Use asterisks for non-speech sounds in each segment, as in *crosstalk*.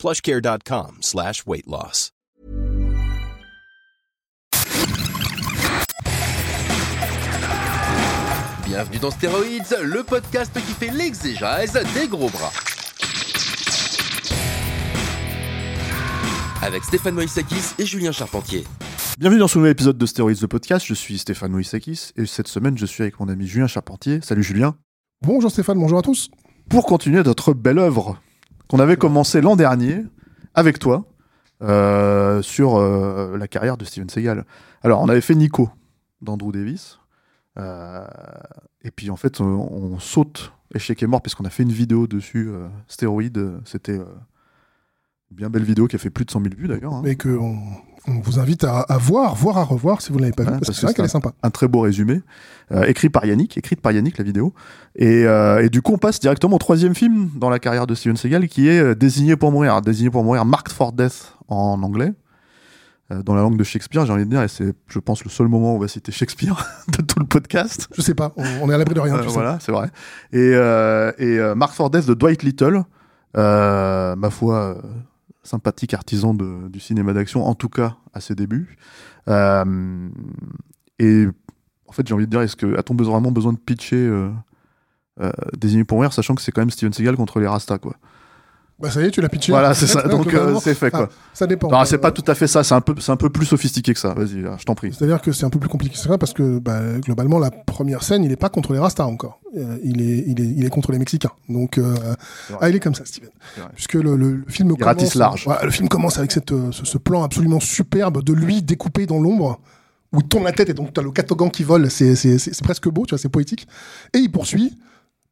plushcare.com slash weight loss. Bienvenue dans Stéroïdes, le podcast qui fait l'exégèse des gros bras. Avec Stéphane Moïsakis et Julien Charpentier. Bienvenue dans ce nouvel épisode de Stéroïdes the Podcast. Je suis Stéphane Moïsakis et cette semaine je suis avec mon ami Julien Charpentier. Salut Julien. Bonjour Stéphane, bonjour à tous. Pour continuer notre belle œuvre qu'on avait commencé l'an dernier avec toi euh, sur euh, la carrière de Steven Seagal. Alors on avait fait Nico d'Andrew Davis. Euh, et puis en fait on, saute échec et mort parce qu'on a fait une vidéo dessus, stéroïde. C'était bien belle vidéo qui a fait plus de 100 000 vues d'ailleurs. hein. Et que on, on vous invite à, à voir, voire à revoir si vous ne l'avez pas Ouais, vu, parce, parce que c'est vrai que qu'elle est sympa. un très beau résumé, euh, écrit par Yannick, écrite par Yannick la vidéo. Et, euh, et du coup, on passe directement au troisième film dans la carrière de Steven Seagal, qui est euh, Désigné pour mourir. Désigné pour mourir, Marked for Death en anglais. Euh, dans la langue de Shakespeare, j'ai envie de dire, et c'est, je pense, le seul moment où on va citer Shakespeare *laughs* de tout le podcast. Je sais pas, on, on est à l'abri de rien. Tu sais. voilà, c'est vrai. Et, et Mark for Death de Dwight Little, ma foi, sympathique artisan du cinéma d'action, en tout cas à ses débuts. Euh, et en fait, j'ai envie de dire, est-ce que a-t-on vraiment besoin de pitcher euh, euh, Désigné pour mourir, sachant que c'est quand même Steven Seagal contre les Rastas, quoi. Bah ça y est, tu l'as pitché. Voilà, c'est ça. *laughs* Donc euh, c'est fait, quoi. ah, ça dépend. Non, c'est Euh, pas tout à fait ça. C'est un peu, c'est un peu plus sophistiqué que ça. Vas-y, là, je t'en prie. C'est-à-dire que c'est un peu plus compliqué que ça parce que bah, globalement la première scène, il est pas contre les Rastas encore. Euh, il est, il est, il est contre les Mexicains. Donc euh, ah, il est comme ça, Steven. Puisque le, le, film Il ratisse commence, large. voilà, le film commence avec cette, euh, ce, ce plan absolument superbe de lui découpé dans l'ombre où il tourne la tête et donc tu as le catogan qui vole. C'est, c'est, c'est, c'est presque beau, tu vois, c'est poétique. Et il poursuit.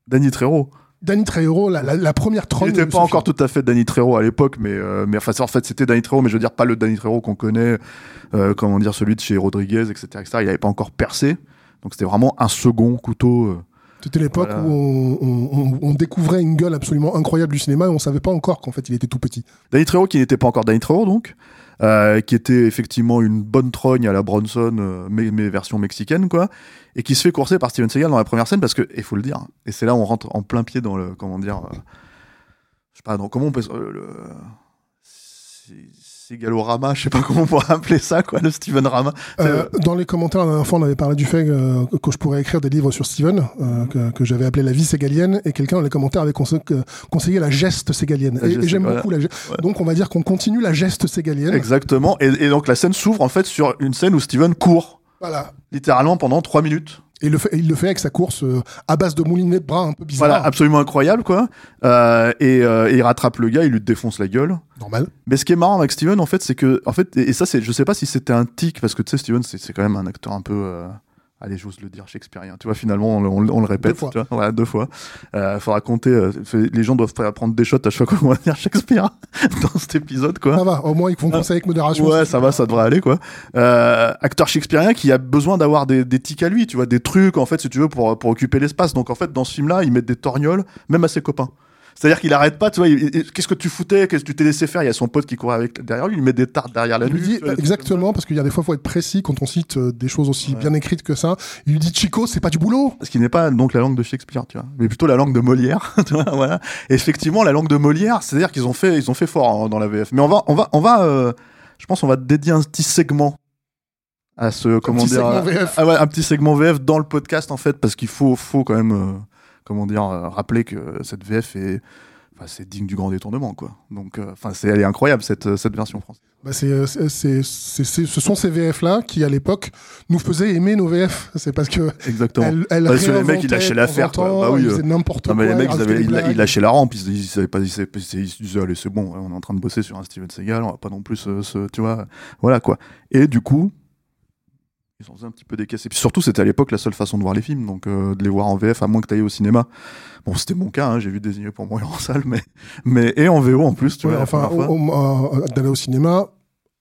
Danny Trejo. Danny Trejo, la, la, la première Il trône. n'était pas encore tout à fait Danny Trejo à l'époque, mais, euh, mais enfin, en fait, c'était Danny Trejo, mais je veux dire, pas le Danny Trejo qu'on connaît, euh, comment dire, celui de chez Rodriguez, etc., etc. Il n'avait pas encore percé. Donc, c'était vraiment un second couteau. euh. C'était l'époque Voilà. où on- on découvrait une gueule absolument incroyable du cinéma et on savait pas encore qu'en fait il était tout petit. Danny Trejo qui n'était pas encore Danny Trejo, donc, euh, qui était effectivement une bonne trogne à la Bronson, euh, mais, version mexicaine, quoi, et qui se fait courser par Steven Seagal dans la première scène parce que, il faut le dire, et c'est là où on rentre en plein pied dans le, comment dire, euh, je sais pas, dans, comment on peut, le, Seagalorama, je sais pas comment on pourrait appeler ça, quoi, le Steven Rama. C'est, Euh, dans les commentaires, la dernière fois, on avait parlé du fait euh, que je pourrais écrire des livres sur Steven, euh, que, que j'avais appelé La vie ségalienne, et quelqu'un dans les commentaires avait conse- conseillé la geste ségalienne. La Et, j'aime voilà. beaucoup la geste. Donc on va dire qu'on continue la geste ségalienne. Exactement. Et, et donc la scène s'ouvre en fait sur une scène où Steven court Voilà. littéralement pendant trois minutes. Et il le fait, et il le fait avec sa course euh, à base de moulinet de bras un peu bizarre. Voilà, absolument incroyable quoi. Euh, et, euh, et il rattrape le gars, il lui défonce la gueule. Normal. Mais ce qui est marrant avec Steven en fait, c'est que en fait, et, et ça c'est, je sais pas si c'était un tic parce que tu sais Steven c'est, c'est quand même un acteur un peu Allez, j'ose le dire, shakespearien. Tu vois, finalement, on, le- on le- on le répète. Deux fois. Tu vois, voilà, deux fois. Euh, faudra compter. euh, les gens doivent prendre des shots à chaque fois qu'on va dire Shakespeare *laughs* dans cet épisode, quoi. Ça va, au moins ils vont penser avec modération. Ouais, ça va, ça devrait aller, quoi. Euh, acteur shakespearien qui a besoin d'avoir des, des tics à lui, tu vois, des trucs, en fait, si tu veux, pour, pour occuper l'espace. Donc, en fait, dans ce film-là, ils mettent des torgnoles, même à ses copains. C'est-à-dire qu'il arrête pas, tu vois, qu'est-ce que tu foutais, qu'est-ce que tu t'es laissé faire? Il y a son pote qui courait avec, derrière lui, il met des tartes derrière la Il lui nuque. dit exactement parce qu'il y a des fois faut être précis quand on cite euh, des choses aussi Ouais. bien écrites que ça. Il lui dit Chico, c'est pas du boulot. ce qui n'est pas donc la langue de Shakespeare, tu vois, mais plutôt la langue de Molière, *laughs* tu vois, voilà. Et effectivement, la langue de Molière, c'est-à-dire qu'ils ont fait, ils ont fait fort hein, dans la VF. Mais on va, on va, on va, euh, je pense, on va dédier un petit segment à ce, comment petit dire, segment à- VF. ah ouais, un petit segment VF dans le podcast en fait, parce qu'il faut, faut quand même, euh, comment dire, euh, rappeler que cette VF est, enfin, c'est digne du grand détournement, quoi. Donc, euh, enfin, c'est, elle est incroyable cette, euh, cette version française. Bah, c'est, c'est, c'est, ce sont ces VF là qui à l'époque nous faisaient aimer nos VF. C'est parce que Exactement. elles, elles Parce que les mecs, ils lâchaient l'affaire, Bah oui, ils n'importe quoi. mais les mecs, ils, avaient, ils, lâchaient la rampe, ils, ils, savaient pas- ils se disaient, allez, c'est bon, on est en train de bosser sur un Steven Seagal, on va pas non plus se, se- tu vois, voilà quoi. Et du coup, ils en faisaient un petit peu des caisses. Et puis surtout, c'était à l'époque la seule façon de voir les films, donc euh, de les voir en VF, à moins que t'ailles au cinéma. Bon, c'était mon cas, hein, j'ai vu Désigné pour mourir *laughs* en salle, mais, mais, et en VO en plus, tu Ouais, vois. enfin, euh, d'aller au cinéma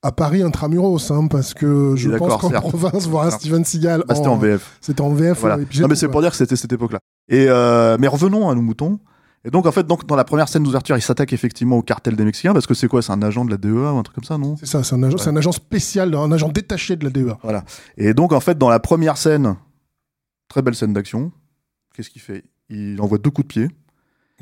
À Paris, intramuros, hein, parce que je pense qu'en province, voir un Steven Seagal, Bah, c'était en VF. c'était en VF. Voilà. puis Non, mais c'est pour dire que c'était cette époque-là. Et euh, mais revenons à nos moutons. Et donc en fait, donc dans la première scène d'ouverture, il s'attaque effectivement au cartel des Mexicains parce que c'est quoi C'est un agent de la DEA ou un truc comme ça, non? C'est ça, c'est un, agent, c'est un agent spécial, un agent détaché de la DEA. Et donc en fait, dans la première scène, très belle scène d'action. Qu'est-ce qu'il fait? Il envoie deux coups de pied.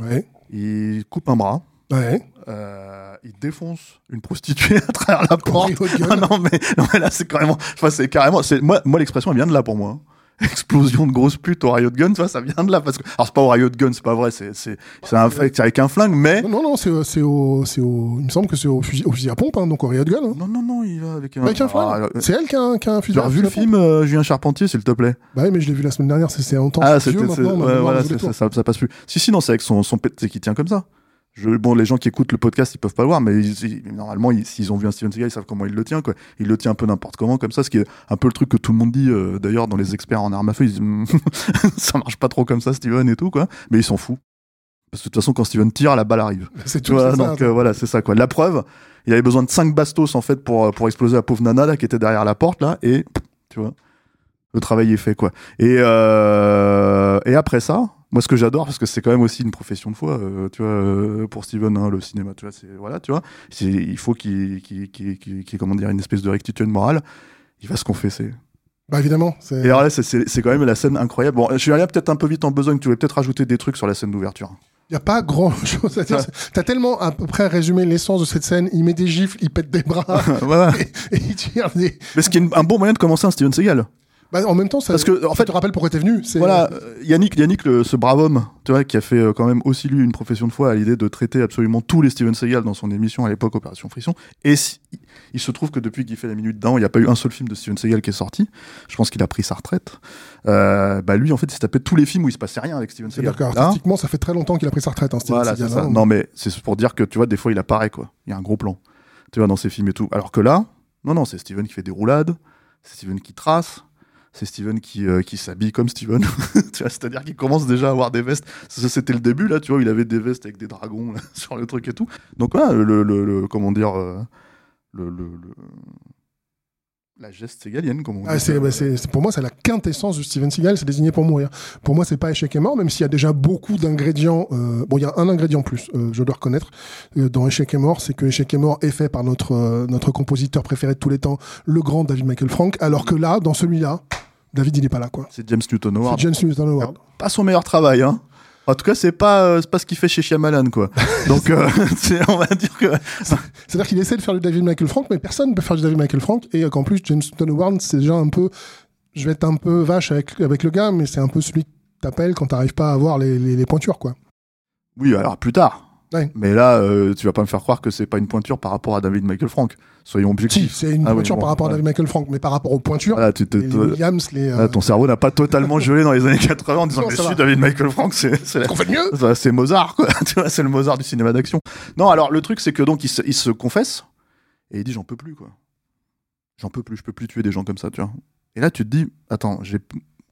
Ouais, Il coupe un bras. ouais. euh, il défonce une prostituée à travers la porte. *laughs* Non mais non mais là c'est carrément, enfin c'est carrément, c'est moi moi l'expression elle vient de là pour moi. *laughs* Explosion de grosse pute au Riot Gun, tu vois, ça vient de là parce que alors c'est pas au Riot Gun, c'est pas vrai, c'est c'est c'est un avec un flingue, mais Non, non, non, c'est, c'est au, c'est au, il me semble que c'est au fusil, au fusil à pompe, hein, donc au Riot Gun. hein. non non non, il va avec un. Avec un flingue. Ah, alors, C'est elle qui a, un- qui a un fusil tu à as vu le film euh, Julien Charpentier, s'il te plaît? Bah oui, mais je l'ai vu la semaine dernière, c'est, c'est longtemps. Ah, c'est c'était ouais, voilà, ça, ça, ça passe plus. Si si non, c'est avec son son pet, c'est qui tient comme ça. Je, bon, les gens qui écoutent le podcast, ils peuvent pas le voir, mais ils- ils- normalement, ils- s'ils ont vu un Steven Seagal, ils savent comment il le tient, quoi. Il le tient un peu n'importe comment, comme ça, ce qui est un peu le truc que tout le monde dit, euh, d'ailleurs, dans les experts en armes à feu, ils disent, *laughs* ça marche pas trop comme ça, Steven et tout, quoi. Mais ils s'en foutent. Parce que de toute façon, quand Steven tire, la balle arrive. *laughs* C'est Tu tout, vois, ça, donc euh, voilà, c'est ça, quoi. La preuve, il avait besoin de 5 bastos, en fait, pour, euh, pour exploser la pauvre nana, là, qui était derrière la porte, là, et, tu vois, le travail est fait, quoi. Et, euh, et après ça, moi, ce que j'adore, parce que c'est quand même aussi une profession de foi, euh, tu vois, euh, pour Steven, hein, le cinéma, tu vois, c'est, voilà, tu vois, il faut qu'il, qu'il, qu'il- qu'il- comment dire, une espèce de rectitude morale. Il va se confesser. Bah évidemment. Et alors là, c'est, quand même la scène incroyable. Bon, je suis allé peut-être un peu vite en besogne, tu voulais peut-être rajouter des trucs sur la scène d'ouverture. Il n'y a pas grand *laughs* chose à dire. T'as tellement à peu près résumé l'essence de cette scène. Il met des gifles, il pète des bras *laughs* voilà. *laughs* et, et il tire des. Mais ce qui est un bon moyen de commencer un Steven Seagal. Bah, en même temps, ça, Parce que, en fait, te rappelle pourquoi t'es venu. Voilà, euh, Yannick, Yannick le- ce brave homme, tu vois, qui a fait euh, quand même aussi lui une profession de foi à l'idée de traiter absolument tous les Steven Seagal dans son émission à l'époque Opération Frisson. Et si- il se trouve que depuis qu'il fait la minute d'un, il n'y a pas eu un seul film de Steven Seagal qui est sorti. Je pense qu'il a pris sa retraite. Euh, bah lui, en fait, il s'est tapé tous les films où il se passait rien avec Steven Seagal. C'est-à-dire Là, qu'artistiquement, ça fait très longtemps qu'il a pris sa retraite. Hein, Steven voilà, Seagal, ça. hein. Non, mais c'est pour dire que tu vois, des fois, il apparaît quoi. Il y a un gros plan, tu vois, dans ses films et tout. Alors que là, non, non, c'est Steven qui fait des roulades, c'est Steven qui trace, c'est Steven qui, euh, qui s'habille comme Steven. *laughs* c'est-à-dire qu'il commence déjà à avoir des vestes. C'était le début là, tu vois, il avait des vestes avec des dragons là, *laughs* sur le truc et tout. Donc voilà, le, le, le- comment dire, euh, le, le, le- la geste ségalienne, comme on Ah, dit. c'est, bah, pour moi, c'est la quintessence du Steven Seagal, c'est désigné pour mourir. Pour moi, c'est pas échec et mort, même s'il y a déjà beaucoup d'ingrédients. euh, bon, il y a un ingrédient plus, euh, je dois reconnaître, euh, dans échec et mort, c'est que échec et mort est fait par notre, notre compositeur préféré de tous les temps, le grand David Michael Frank, alors que là, dans celui-là, David, il est pas là, quoi. C'est James Newton C'est Howard. James Newton Howard. pas son meilleur travail, hein. En tout cas, c'est pas, euh, c'est pas ce qu'il fait chez Shyamalan, quoi. *laughs* Donc, euh, *laughs* on va dire que C'est-à-dire qu'il essaie de faire du David Michael Frank, mais personne ne peut faire du David Michael Frank, et qu'en plus, James Newton Howard, c'est déjà un peu. Je vais être un peu vache avec, avec le gars, mais c'est un peu celui que t'appelles quand t'arrives pas à avoir les, les, les pointures, quoi. Oui, alors plus tard. Ouais. Mais là, euh, tu vas pas me faire croire que c'est pas une pointure par rapport à David Michael Frank. Soyons Si, objectifs. c'est une Ah oui, pointure bon, par rapport ouais. à David Michael Frank, mais par rapport aux pointures, Voilà, tu te- les, Williams, les. euh, ah, ton cerveau n'a pas totalement *laughs* gelé dans les années 80 en disant Non, que si. David Michael Frank, c'est c'est la- mieux c'est Mozart, quoi. *laughs* tu vois, c'est le Mozart du cinéma d'action. Non, alors le truc, c'est que donc il se, il se confesse et il dit j'en peux plus, quoi. J'en peux plus, je peux plus tuer des gens comme ça, tu vois. Et là, tu te dis, attends, j'ai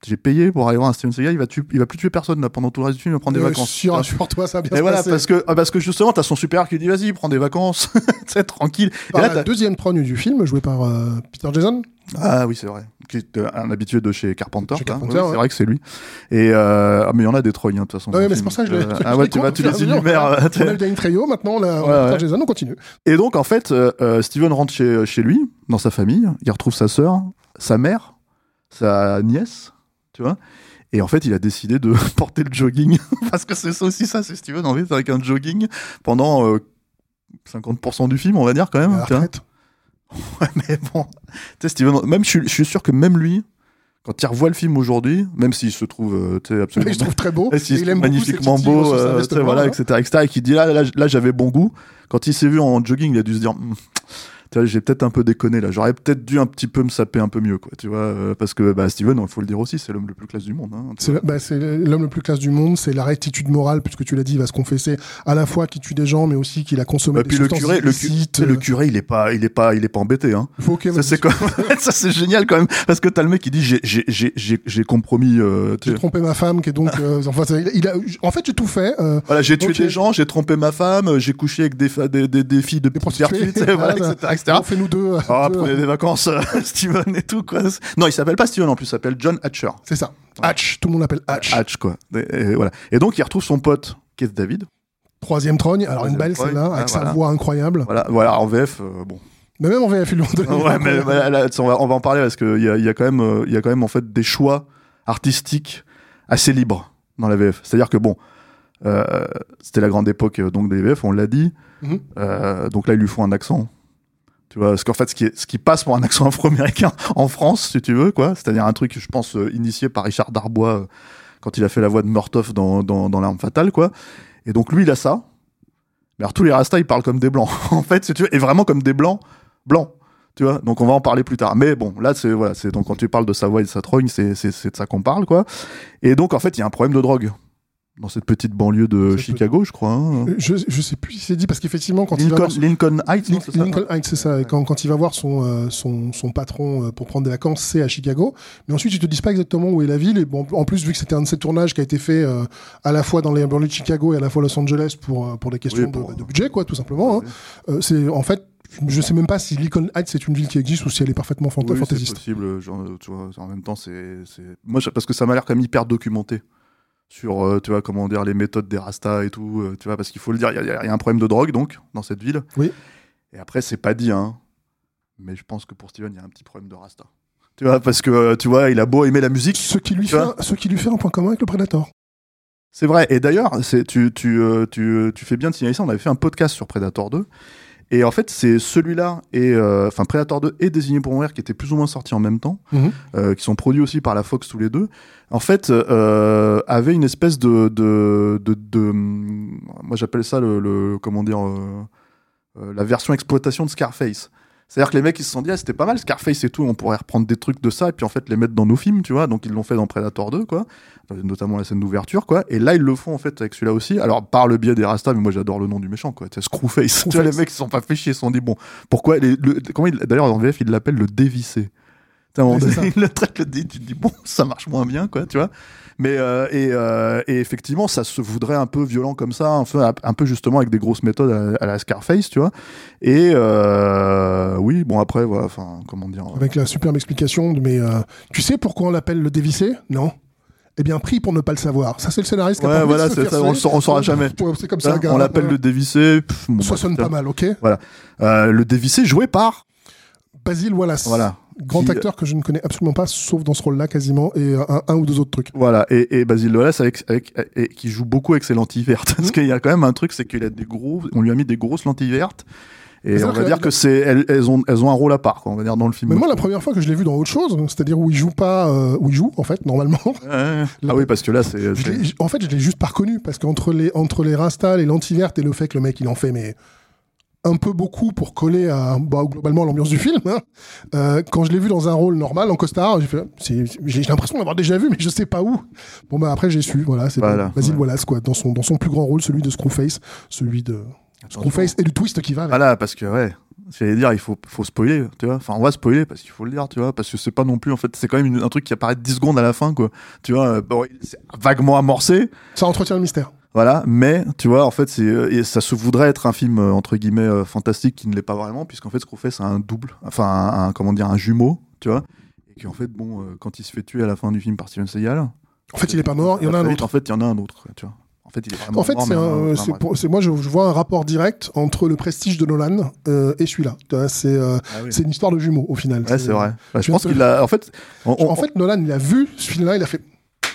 j'ai payé pour aller voir un Steven Seagal, il va, tuer- il va plus tuer personne là, pendant tout le reste du film, il va prendre des Euh, vacances. Sur *laughs* toi, ça va bien Et se voilà, passer. parce que, ah, parce que justement, t'as son supérieur qui dit vas-y, prends des vacances, *laughs* sais, tranquille. Et là, la deuxième trogne du film, joué par euh, Peter Jason, Ah oui, c'est vrai. Qui est euh, un habitué de chez Carpenter. Chez hein. Carpenter, ouais. C'est vrai que c'est lui. Et euh, ah, mais il y en a des trognes, hein, de toute façon. Ouais, dans le mais c'est pour ça que je l'ai- *laughs* Ah ouais, tu, vas, tu les énumères. euh, on a Danny Trejo, maintenant on a, Ouais, ouais. Jason, on continue. Et donc, en fait, euh, Steven rentre chez, chez lui, dans sa famille. Il retrouve sa sœur, sa mère, sa nièce, tu vois. Et en fait, il a décidé de *laughs* porter le jogging. *laughs* parce que c'est aussi ça, c'est Steven, en fait, avec un jogging pendant euh, 50% du film, on va dire, quand même. La tu. *laughs* Ouais, mais bon, tu sais, Steven, même je suis, je suis sûr que même lui, quand il revoit le film aujourd'hui, même s'il se trouve, euh, tu absolument. Il se trouve très beau. et il aime magnifiquement beau, euh, tu voilà, etc., etc., et qui dit là, là, là, j'avais bon goût. Quand il s'est vu en jogging, il a dû se dire, Hum, tu vois, j'ai peut-être un peu déconné là. J'aurais peut-être dû un petit peu me saper un peu mieux, quoi. Tu vois, euh, parce que bah, Steven, il faut le dire aussi, c'est l'homme le plus classe du monde. Hein, C'est bah, c'est l'homme le plus classe du monde, c'est la rectitude morale, puisque tu l'as dit, il va se confesser à la fois qu'il tue des gens, mais aussi qu'il a consommé des puis le curé, le, cu- le curé, il est pas, il est pas, il est pas embêté, hein. Faut qu'il Ça c'est quand même- *laughs* ça c'est génial quand même parce que t'as le mec qui dit j'ai j'ai j'ai j'ai j'ai compromis euh, J'ai trompé ma femme, qui est donc. euh, enfin, il, a, en fait, j'ai tout fait. euh, voilà j'ai tué des gens j'ai trompé ma femme euh, j'ai couché avec des des, des, des filles de petites prostituées, *laughs* voilà. etc., etc. On fait nous deux. Ah, deux- prenez des vacances, euh, *laughs* Steven et tout, quoi. Non, il s'appelle pas Steven en plus, il s'appelle John Hatcher. C'est ça. Hatch, tout le monde l'appelle Hatch. Hatch, quoi. Et, et voilà. Et donc, il retrouve son pote, Keith David. Troisième trogne, alors une belle celle-là, ah, avec sa voilà. voix incroyable. Voilà, voilà en VF, euh, bon. Mais même en VF, ils l'ont donné. ouais, mais mais là, on, va, on va en parler parce qu'il y a, il y, a quand même, euh, il y a quand même en fait des choix artistiques assez libres dans la VF. C'est-à-dire que bon, euh, c'était la grande époque euh, donc des VF, on l'a dit. Mhm. Euh, donc là, ils lui font un accent. Tu vois, parce qu'en fait, ce qui, est, ce qui passe pour un accent afro-américain *laughs* en France, si tu veux, quoi, c'est-à-dire un truc, je pense, euh, initié par Richard Darbois euh, quand il a fait la voix de Murtoff dans, dans, L'Arme Fatale, quoi. Et donc lui, il a ça. Mais alors tous les Rastas, ils parlent comme des blancs, *laughs* en fait, si tu veux, et vraiment comme des blancs blancs. Tu vois, donc on va en parler plus tard. Mais bon, là, c'est voilà, c'est donc quand tu parles de sa voix et de sa trogne, c'est c'est c'est de ça qu'on parle, quoi. Et donc en fait, il y a un problème de drogue dans cette petite banlieue de Chicago, je crois. hein. Euh, Je, je sais plus si c'est dit, parce qu'effectivement, quand il va son- Lincoln Heights, c'est ça Lincoln Heights, c'est ça. Et quand, quand il va voir son, euh, son, son patron euh, pour prendre des vacances, c'est à Chicago. Mais ensuite, ils te disent pas exactement où est la ville. Et bon, en plus, vu que c'était un de ces tournages qui a été fait euh, à la fois dans les banlieues de Chicago et à la fois Los Angeles pour, euh, pour des questions Oui, de, de budget, quoi, tout simplement. hein. Euh, c'est en fait, je sais même pas si Lincoln Heights c'est une ville qui existe ou si elle est parfaitement fanta- Oui, c'est fantaisiste. possible. genre, tu vois, en même temps, c'est, c'est... moi, parce que ça m'a l'air quand même hyper documenté sur, euh, tu vois, comment dire, les méthodes des Rastas et tout. euh, tu vois, parce qu'il faut le dire, il y, a- il y a un problème de drogue donc dans cette ville. Oui. Et après, c'est pas dit, hein. Mais je pense que pour Steven, il y a un petit problème de Rasta. *laughs* Tu vois, parce que euh, tu vois, il a beau aimer la musique, Ce qui lui fait, un, ce qui lui fait un point commun avec le Predator. C'est vrai. Et d'ailleurs, c'est tu tu, tu tu fais bien de signaler ça. On avait fait un podcast sur Predator 2. Et en fait, c'est celui-là et euh, enfin Predator 2 et Désigné pour mourir qui étaient plus ou moins sortis en même temps, Mhm. euh, qui sont produits aussi par la Fox tous les deux. En fait, euh, avaient une espèce de de de, de- moi j'appelle ça le, le- comment dire euh, la version exploitation de Scarface. C'est-à-dire que les mecs ils se sont dit ah, c'était pas mal Scarface et tout, on pourrait reprendre des trucs de ça et puis en fait les mettre dans nos films, tu vois. Donc ils l'ont fait dans Predator 2 quoi, Euh, notamment la scène d'ouverture quoi. Et là ils le font en fait avec celui-là aussi. Alors par le biais des Rastas, mais moi j'adore le nom du méchant quoi. Tu sais, Screwface. *laughs* Tu vois les mecs ils se sont pas fait chier, ils se sont dit bon pourquoi les, le- comment il- d'ailleurs en VF il l'appelle le dévissé. C'est donné, il *laughs* le traite le dé, tu te dis bon ça marche moins bien quoi, tu vois. Mais euh, et, euh, et effectivement, ça se voudrait un peu violent comme ça, un peu, un peu justement avec des grosses méthodes à, à la Scarface, tu vois. Et euh, oui, bon après, voilà, enfin, comment dire. Avec la superbe explication de mais tu sais pourquoi on l'appelle le dévissé? Non? Eh bien, pris pour ne pas le savoir. Ça, c'est le scénariste qui a Ouais, envie de voilà, se faire ça, on on saura jamais. Ouais, C'est comme hein, ça, gars. on l'appelle Ouais. le dévissé. pff, bon, Ça bah, sonne putain. pas mal, ok? Euh, le dévissé joué par. Basil Wallace. Voilà. Grand Qui- acteur que je ne connais absolument pas, sauf dans ce rôle-là quasiment, et euh, un, un ou deux autres trucs. Voilà, et, et Basile Wallace avec, avec, et, qui joue beaucoup avec ses lentilles vertes. *laughs* Parce Mhm. qu'il y a quand même un truc, c'est qu'il a des gros, on lui a mis des grosses lentilles vertes. Et on va dire que c'est, elles, elles ont, elles ont un rôle à part, quoi, on va dire dans le film. Mais moi, la première fois que je l'ai vu dans autre chose, c'est-à-dire où il joue pas, euh, où il joue en fait normalement. Ouais. *laughs* Ah oui, parce que là, c'est. en fait, je l'ai juste pas reconnu parce qu'entre les entre les rastas, les lentilles vertes et le fait que le mec il en fait mais un peu beaucoup pour coller à bah, globalement à l'ambiance du film. hein, euh, quand je l'ai vu dans un rôle normal en costard, j'ai fait, c'est- j'ai j'ai l'impression d'avoir déjà vu, mais je sais pas où. Bon bah après j'ai su, voilà, c'est Voilà, Basil ouais. Wallace quoi, dans son dans son plus grand rôle, celui de Screwface, celui de Screwface et du twist qui va. avec. Voilà, parce que ouais, j'allais dire, il faut, faut spoiler, tu vois. Enfin, on va spoiler parce qu'il faut le dire, tu vois, parce que c'est pas non plus, en fait, c'est quand même une- un truc qui apparaît 10 secondes à la fin, quoi. Tu vois, bon, c'est vaguement amorcé, Ça entretient le mystère. Voilà, mais tu vois, en fait, c'est euh, et ça se voudrait être un film euh, entre guillemets euh, fantastique qui ne l'est pas vraiment, puisqu'en fait, ce qu'on fait, c'est un double, enfin, un, un- comment dire, un jumeau, tu vois, et qui en fait, bon, euh, quand il se fait tuer à la fin du film par Steven Seagal, En fait, il est pas mort, il y en a un autre. En fait, il y en a un autre, tu vois. En fait, il est En fait, c'est euh, moi, je, je vois un rapport direct entre le prestige de Nolan euh, et celui-là. C'est euh. Ah oui. une histoire de jumeaux au final. Ouais, c'est vrai. Je pense qu'il a, en fait, on- on- En fait, Nolan, il a vu ce film-là, il a fait.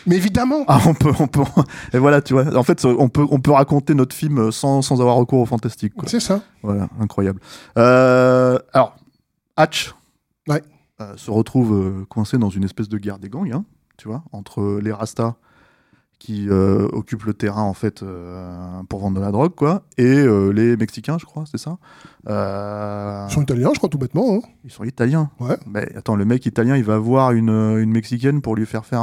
Mais évidemment Ah, on peut, on peut, *laughs* et voilà, tu vois. En fait, on peut, on peut raconter notre film sans, sans avoir recours au fantastique. C'est ça. Voilà, incroyable. Euh, alors, Hatch Ouais. euh, se retrouve euh, coincé dans une espèce de guerre des gangs, hein, tu vois, entre les Rastas qui euh, occupent le terrain en fait euh, pour vendre de la drogue, quoi, et euh, les Mexicains, je crois, c'est ça. Ils sont italiens, je crois, tout bêtement. hein. ils sont italiens. Ouais. Mais attends, le mec italien, il va voir une, une mexicaine pour lui faire faire.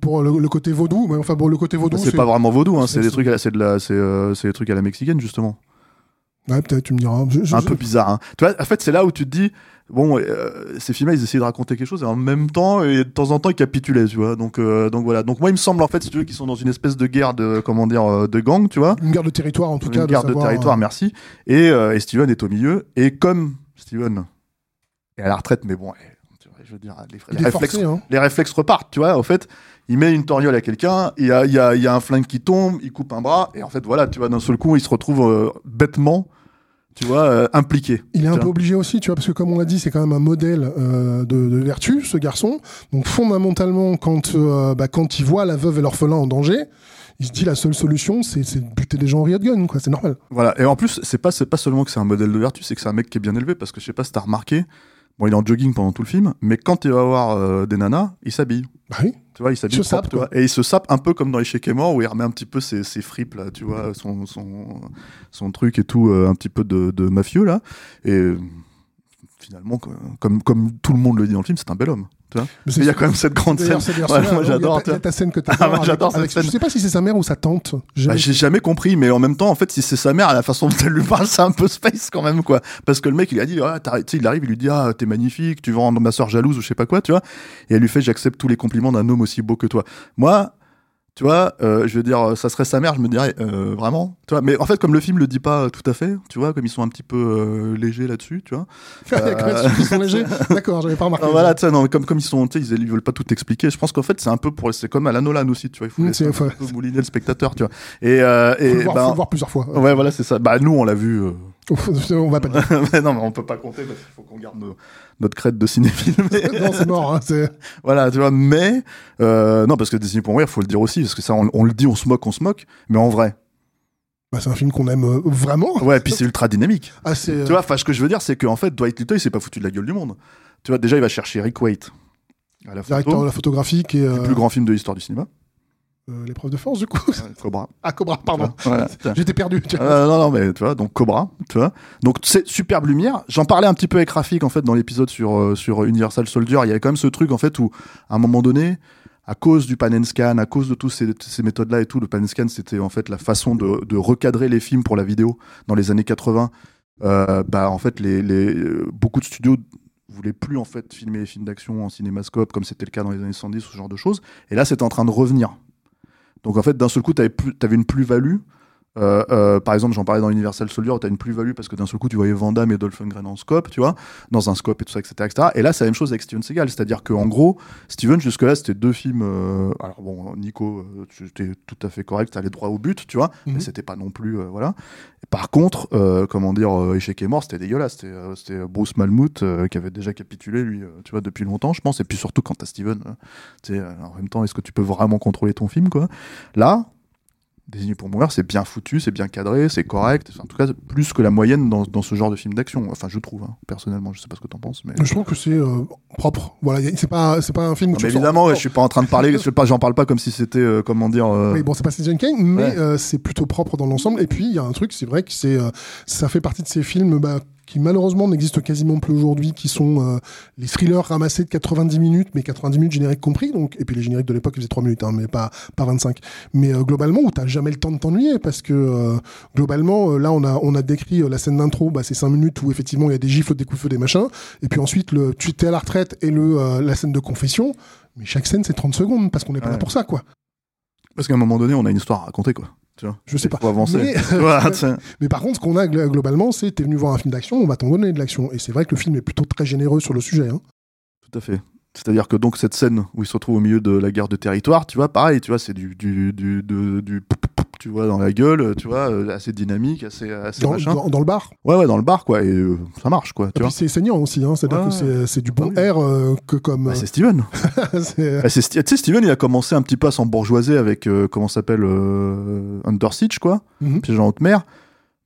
Pour, le, le côté vaudou, mais enfin, pour le côté vaudou, c'est pas vraiment vaudou, hein, c'est- des trucs, c'est de la, c'est, c'est des trucs à la mexicaine justement. Ouais, peut-être, tu me diras. Je- je- un je- peu bizarre. Hein. Tu vois, en fait, c'est là où tu te dis, bon, euh, ces films-là, ils essayaient de raconter quelque chose et en même temps, et de temps en temps, ils capitulaient, tu vois. Donc, euh, donc voilà. Donc moi, il me semble en fait, si tu veux, qu'ils sont dans une espèce de guerre de, comment dire, euh, de gang, tu vois. Une guerre de territoire, en tout cas. une guerre de, savoir, territoire, euh, merci. Et, et Steven est au milieu. Et comme Steven est à la retraite, mais bon, tu vois, je veux dire, les, réflexes, forcé, hein. les réflexes repartent, tu vois. En fait, il met une torgnole à quelqu'un, il y a, y, a, y a un flingue qui tombe, il coupe un bras, et en fait, voilà, tu vois, d'un seul coup, il se retrouve euh, bêtement, tu vois, euh, impliqué. Il est un peu obligé aussi, tu vois, parce que comme on l'a dit, c'est quand même un modèle euh, de, de vertu, ce garçon. Donc fondamentalement, quand, euh, bah, quand il voit la veuve et l'orphelin en danger, il se dit la seule solution, c'est de buter des gens en riot gun, quoi. C'est normal. Voilà. Et en plus, c'est pas, pas seulement que c'est un modèle de vertu, c'est que c'est un mec qui est bien élevé, parce que je sais pas si t'as remarqué, bon, il est en jogging pendant tout le film, mais quand il va voir des nanas, il s'habille. Bah oui. Tu vois, il s'habille Se propre, sape. Et il se sape un peu comme dans et mort, où il remet un petit peu ses, ses fripes, là, tu vois, son, son, son truc et tout, euh, un petit peu de, de mafieux, là. Et finalement, co- comme, comme tout le monde le dit dans le film, c'est un bel homme. Tu vois Mais il y a quand même cette grande scène. Ouais, moi, j'adore, ta- tu Il y a ta scène que *laughs* t'as. Ah, moi, j'adore cette scène. Je sais pas si c'est sa mère ou sa tante. J'ai- Bah, j'ai jamais compris, mais en même temps, en fait, si c'est sa mère, la façon dont elle lui parle, c'est un peu space quand même, quoi. Parce que le mec, il a dit, ah, tu il arrive, il lui dit, ah, t'es magnifique, tu vas rendre ma soeur jalouse ou je sais pas quoi, tu vois. Et elle lui fait, j'accepte tous les compliments d'un homme aussi beau que toi. Moi, tu vois, euh, je veux dire, ça serait sa mère, je me dirais, euh, vraiment, tu vois. Mais en fait, comme le film le dit pas tout à fait, tu vois, comme ils sont un petit peu euh, légers là-dessus, tu vois. Il y a quand même ceux qui sont *laughs* légers. D'accord, j'avais pas remarqué. Non, voilà, non, mais comme, comme ils sont, tu sais, ils, ils veulent pas tout expliquer. Je pense qu'en fait, c'est un peu pour, c'est comme à la Nolan aussi, tu vois. Il faut Mm, laisser un peu mouliner le spectateur, tu vois. Et, euh, Faut et le voir, ben, faut le voir plusieurs fois. Ouais, voilà, c'est ça. Bah, nous, on l'a vu. *laughs* on va pas dire. *laughs* mais non, mais on peut pas compter parce qu'il faut qu'on garde nos- notre crête de cinéphile. Mais- *laughs* non, c'est mort. Hein, voilà, tu vois. Mais euh, non, parce que Disney pour mourir, faut le dire aussi, parce que ça, on, on le dit, on se moque, on se moque, mais en vrai. Bah, c'est un film qu'on aime euh, vraiment. Ouais, puis c'est ultra dynamique. Ah, euh, Tu vois, enfin, ce que je veux dire, c'est qu'en fait, Dwight Little, il s'est pas foutu de la gueule du monde. Tu vois, déjà, il va chercher Rick Waite à la directeur de la photographie qui est le plus grand film de l'histoire du cinéma. Euh, l'épreuve de force du coup. Cobra. *laughs* ah Cobra, pardon. Voilà. *laughs* J'étais perdu. tu vois. Euh, non, non, mais tu vois, donc Cobra, tu vois. Donc c'est superbe lumière. J'en parlais un petit peu avec Rafik en fait dans l'épisode sur euh, sur Universal Soldier. Il y avait quand même ce truc en fait où à un moment donné, à cause du pan and scan, à cause de toutes ces, ces méthodes-là et tout, le pan and scan c'était en fait la façon de, de recadrer les films pour la vidéo dans les années 80. Euh, bah en fait les, les beaucoup de studios voulaient plus en fait filmer les films d'action en cinémascope comme c'était le cas dans les années 70 ou ce genre de choses. Et là c'était en train de revenir. Donc en fait, d'un seul coup, tu avais une plus-value. Euh, euh, par exemple, j'en parlais dans Universal Soldier, tu as une plus-value parce que d'un seul coup, tu voyais Van Damme et Dolph Lundgren en scope, tu vois, dans un scope et tout ça, etc. etc. Et là, c'est la même chose avec Steven Seagal. C'est-à-dire qu'en gros, Steven, jusque-là, c'était deux films. euh, alors bon, Nico, euh, tu étais tout à fait correct, tu allais droit au but, tu vois, Mhm. mais c'était pas non plus. euh, voilà. Et par contre, euh, comment dire, Échec et mort, c'était dégueulasse. C'était euh, c'était Bruce Malmuth euh, qui avait déjà capitulé, lui, euh, tu vois, depuis longtemps, je pense. Et puis surtout, quand t'as Steven, tu sais, en même temps, est-ce que tu peux vraiment contrôler ton film, quoi? Là, Désigné pour mourir, c'est bien foutu, c'est bien cadré, c'est correct. En tout cas, plus que la moyenne dans, dans ce genre de film d'action. Enfin, je trouve, hein, personnellement. Je sais pas ce que t'en penses, mais. Je trouve que c'est euh, propre. Voilà, c'est pas, c'est pas un film où Non, tu mais évidemment, ouais, je suis pas en train de parler. je pas, J'en parle pas comme si c'était, euh, comment dire. euh, Oui, bon, c'est pas Citizen Kane, mais Ouais. euh, c'est plutôt propre dans l'ensemble. Et puis, il y a un truc, c'est vrai que c'est, euh, ça fait partie de ces films bah, qui malheureusement n'existent quasiment plus aujourd'hui, qui sont euh, les thrillers ramassés de 90 minutes, mais 90 minutes génériques compris. Donc, et puis les génériques de l'époque, ils faisaient 3 minutes, hein, mais pas, pas 25. Mais euh, globalement, où t'as jamais le temps de t'ennuyer, parce que euh, globalement, euh, là, on a, on a décrit euh, la scène d'intro, bah, c'est 5 minutes où effectivement il y a des gifles, des coups de feu, des machins. Et puis ensuite, le, tu t'es à la retraite et le, euh, la scène de confession. Mais chaque scène, c'est 30 secondes, parce qu'on est pas là pour ça, quoi. Parce qu'à un moment donné, on a une histoire à raconter, quoi. Tu vois? Je sais pas. Faut avancer. Mais- *laughs* sais. Mais par contre, ce qu'on a gl- globalement, c'est t'es venu voir un film d'action, on va t'en donner de l'action. Et c'est vrai que le film est plutôt très généreux sur le sujet. Hein. Tout à fait. C'est-à-dire que donc cette scène où il se retrouve au milieu de la guerre de territoire, tu vois, pareil, tu vois, c'est du du du du tu vois dans la gueule, tu vois, euh, assez dynamique, assez assez Dans, machin. dans- dans le bar. Ouais ouais, dans le bar quoi, et euh, ça marche quoi, Et tu vois. puis c'est saignant aussi, hein. c'est-à-dire Ouais. que c'est- c'est du bon Ah oui. air euh, que comme. Bah, c'est Steven. *laughs* c'est- Bah, tu sais, Steven, il a commencé un petit peu à s'embourgeoiser avec comment s'appelle Under Siege quoi, Mhm. piège en haute mer.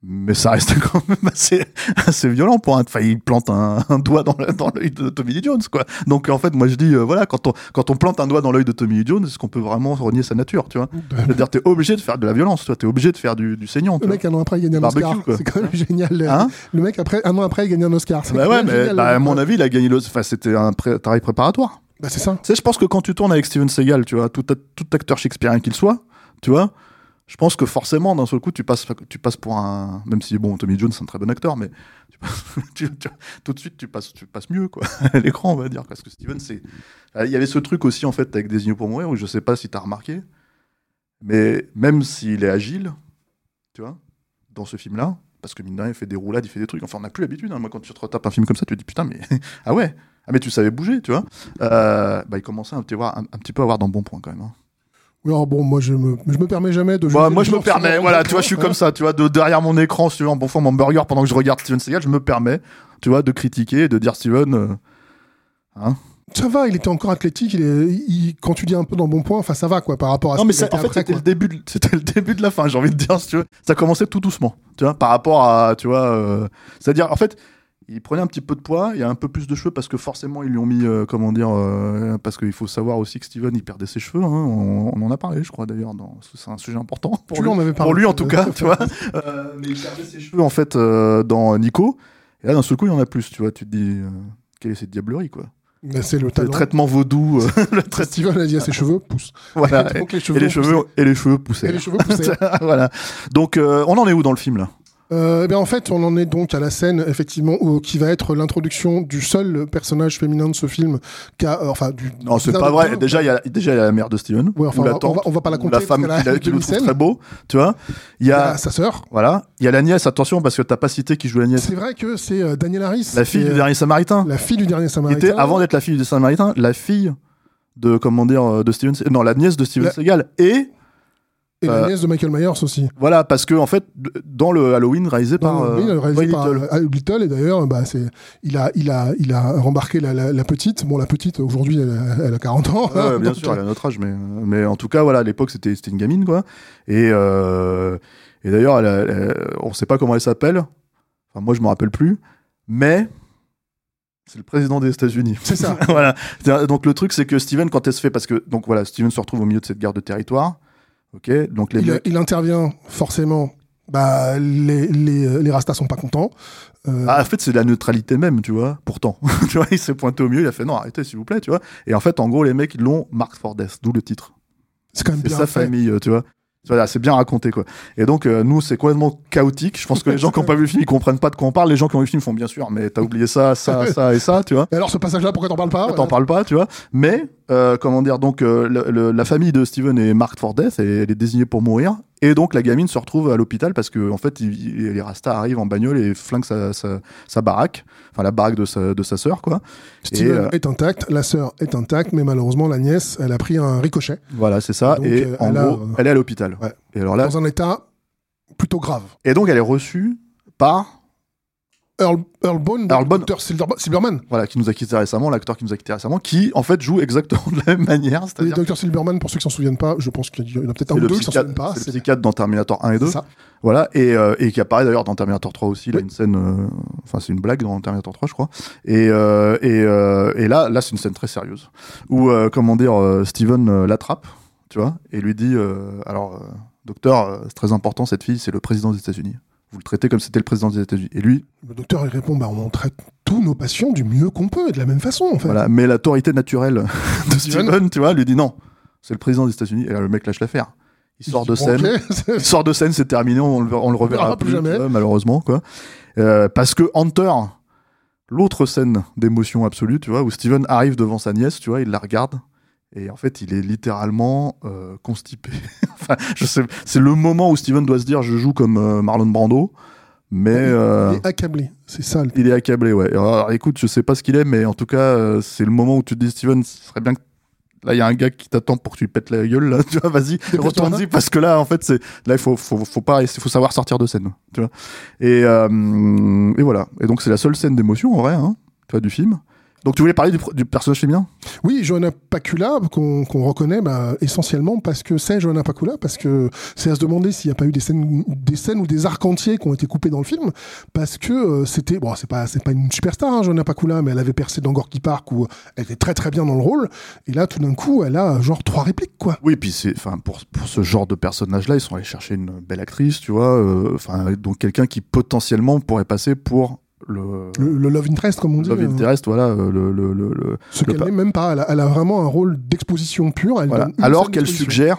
Mais ça reste quand même assez, assez violent pour un. Enfin, il plante un, un doigt dans le- dans l'œil de Tommy Lee Jones, quoi. Donc, en fait, moi, je dis, euh, voilà, quand on, quand on plante un doigt dans l'œil de Tommy Lee Jones, est-ce qu'on peut vraiment renier sa nature, tu vois? C'est-à-dire, t'es obligé de faire de la violence, tu vois, t'es obligé de faire du, du saignant. Le mec, un an après, il gagne un Barbecue, Oscar. C'est quand même génial. Hein? Le mec, après, un an après, il gagne un Oscar. Bah ouais, mais génial, bah, à mon avis, il a gagné le. Enfin, c'était un pré- travail préparatoire. Bah, c'est ça. Tu sais, je pense que quand tu tournes avec Steven Seagal, tu vois, tout, tout acteur shakespearien qu'il soit, tu vois, je pense que forcément, d'un seul coup, tu passes, pour un. Même si, bon, Tommy Jones, c'est un très bon acteur, mais *laughs* tout de suite, tu passes, tu passes mieux, quoi, *laughs* à l'écran, on va dire. Parce que Steven, c'est. Il y avait ce truc aussi, en fait, avec Désigné pour mourir, où je sais pas si tu as remarqué, mais même s'il est agile, tu vois, dans ce film-là, parce que mine de rien, il fait des roulades, il fait des trucs. Enfin, on n'a plus l'habitude. hein. Moi, quand tu te retapes un film comme ça, tu te dis putain, mais. *laughs* ah ouais Ah, mais tu savais bouger, tu vois. Euh, bah, il commençait voir, un, un petit peu à avoir dans bon point, quand même. hein. Oui, alors bon, moi je me, je me permets jamais de. Moi, juger moi je me permets, voilà, tu vois, je suis comme ça, tu vois, de derrière mon écran, sur en bon fond mon burger pendant que je regarde Steven Seagal, je me permets, tu vois, de critiquer, et de dire Steven, euh, hein. Ça va, il était encore athlétique. Il est, il- quand tu dis un peu dans le bon point, enfin ça va quoi par rapport à. Non, ce mais ça- en fait, c'était le début, de- *laughs* c'était le début de la fin, j'ai envie de dire, si tu veux. Ça commençait tout doucement, tu vois, par rapport à, tu vois, euh, c'est-à-dire, en fait, il prenait un petit peu de poids, il y a un peu plus de cheveux parce que forcément ils lui ont mis, euh, comment dire, euh, parce qu'il faut savoir aussi que Steven il perdait ses cheveux, hein, on, on en a parlé, je crois d'ailleurs, dans- c'est un sujet important pour lui. parlé. pour lui en tout cas, *laughs* tu vois. Euh, mais il perdait ses cheveux en fait dans Nico. Et là d'un seul coup il y en a plus, tu vois. Tu te dis quelle est cette diablerie quoi. Mais c'est le traitement vaudou, *laughs* le traitement. Steven a dit à ses cheveux, pousse. Voilà. Donc les Et les cheveux poussé. et les cheveux poussaient. Et les cheveux poussaient. *laughs* voilà. Donc on en est où dans le film là? Euh, eh bien, en fait, on en est donc à la scène, effectivement, où- qui va être l'introduction du seul personnage féminin de ce film, qui a, euh, enfin, du. Non, c'est pas vrai. Déjà il y a déjà il y a la mère de Steven. Ouais, enfin, ou on la va- tante, on va- on va pas la compter La femme qui, a la- qui le trouve très beau, tu vois. Il y Il y a sa sœur. voilà, il y a la nièce. Attention parce que t'as pas cité qui joue la nièce. C'est vrai que c'est euh, Daniel Harris. La fille du dernier Samaritain. La fille du dernier Samaritain. était avant d'être la fille du Samaritain, la fille de comment dire euh, de Steven. Non, la nièce de Steven La- Seagal et Et la euh, nièce de Michael Myers aussi. Voilà, parce que en fait, dans le Halloween réalisé par euh, oui, réalisé par Little. euh, Little, et d'ailleurs, bah, c'est, il a, il a, il a rembarqué la, la, la petite. Bon, la petite, aujourd'hui, elle, a- elle a 40 ans. Ouais, bien *laughs* sûr, elle a notre âge, mais, mais en tout cas, voilà, à l'époque, c'était c'était une gamine, quoi. Et, euh, et d'ailleurs, elle a- elle- on sait pas comment elle s'appelle. Enfin, moi, je me rappelle plus. Mais c'est le président des États-Unis. C'est ça. *laughs* voilà. Donc le truc, c'est que Steven, quand elle se fait, parce que donc voilà, Steven se retrouve au milieu de cette guerre de territoire. Ok, donc les il, mecs- il intervient forcément. Bah, les, les, les Rastas sont pas contents. Euh, Ah, en fait, c'est la neutralité même, tu vois. Pourtant, *laughs* tu vois, il s'est pointé au milieu, il a fait non, arrêtez, s'il vous plaît, tu vois. Et en fait, en gros, les mecs, l'ont marked for death, d'où le titre. c'est quand même C'est bien sa fait. famille, euh, tu vois. Voilà, c'est bien raconté, quoi. Et donc, euh, nous, c'est complètement chaotique. Je pense que les gens qui n'ont pas vu le film, ils comprennent pas de quoi on parle. Les gens qui ont vu le film font bien sûr, mais t'as oublié ça, ça, *laughs* ça et ça, tu vois. Et alors, ce passage-là, pourquoi t'en parles pas? T'en parles pas, tu vois. Mais, euh, comment dire, donc, euh, le- le- la famille de Steven est marked for death et elle est désignée pour mourir. Et donc, la gamine se retrouve à l'hôpital parce que, en fait, il- il- les Rastas arrivent en bagnole et flinguent sa, sa, sa baraque. Enfin, la baraque de sa, de sa sœur, quoi. Steven Et, euh, est intact, la sœur est intacte, mais malheureusement, la nièce, elle a pris un ricochet Voilà, c'est ça. Donc, et euh, en elle gros, elle est à l'hôpital. ouais. Et alors là, dans un état plutôt grave. et donc, elle est reçue par Earl, Earl Bone, Earl Bone. Voilà, qui nous a quitté récemment, l'acteur qui nous a quitté récemment, qui en fait joue exactement de la même manière. Et Dr. Silberman, pour ceux qui s'en souviennent pas, je pense qu'il y en a peut-être un ou deux qui s'en souviennent pas. c'est le psychiatre dans Terminator 1 et 2. c'est ça. Voilà, et, euh, et qui apparaît d'ailleurs dans Terminator 3 aussi. Oui. une scène, euh, enfin c'est une blague dans Terminator 3, je crois. Et, euh, et, et là, là c'est une scène très sérieuse où, comment dire, Steven l'attrape, tu vois, et lui dit, alors, docteur, c'est très important, cette fille, c'est le président des États-Unis. Vous le traitez comme c'était le président des États-Unis. Et lui, Le docteur, il répond, bah, on traite tous nos patients du mieux qu'on peut, et de la même façon, en fait. Voilà, mais l'autorité naturelle *laughs* de Steven. Tu vois, lui dit non, c'est le président des États-Unis. Et là, le mec lâche l'affaire. Il sort de scène. *laughs* Il sort de scène, c'est terminé, on le, on le reverra verra plus, plus jamais. vois, malheureusement, quoi. Euh, parce que Hunter, l'autre scène d'émotion absolue, tu vois, où Steven arrive devant sa nièce, tu vois, il la regarde. Et en fait, il est littéralement euh, constipé. *laughs* enfin, c'est le moment où Steven doit se dire, je joue comme euh, Marlon Brando, mais Il- euh, Il est accablé, c'est ça. le- il est accablé, ouais. Alors, écoute, je sais pas ce qu'il est, mais en tout cas, euh, c'est le moment où tu te dis, Steven, ce serait bien que. Là, il y a un gars qui t'attend pour que tu lui pètes la gueule, là. *laughs* Tu vois, vas-y, retourne-y, parce que là, en fait, c'est. Là, il faut, faut, faut pas. Il faut savoir sortir de scène, tu vois. Et, euh, et voilà. Et donc, c'est la seule scène d'émotion, en vrai, hein, tu vois, du film. Donc, tu voulais parler du, du personnage féminin? Oui, Johanna Pacula, qu'on qu'on reconnaît bah, essentiellement parce que c'est Johanna Pacula, parce que c'est à se demander s'il n'y a pas eu des scènes, des scènes ou des arcs entiers qui ont été coupés dans le film, parce que euh, c'était, bon, c'est pas, c'est pas une superstar, hein, Johanna Pacula, mais elle avait percé dans Gorky Park où elle était très très bien dans le rôle, et là, tout d'un coup, elle a genre trois répliques, quoi. Oui, puis c'est. Enfin, pour, pour ce genre de personnage-là, ils sont allés chercher une belle actrice, tu vois. euh, Enfin, donc, quelqu'un qui potentiellement pourrait passer pour le. Le, le love interest, comme on dit. Love euh, Interest, voilà, euh, le, le, le, le- ce le qu'elle n'est même pas. Elle a, elle a vraiment un rôle d'exposition pure. elle Voilà. Alors qu'elle suggère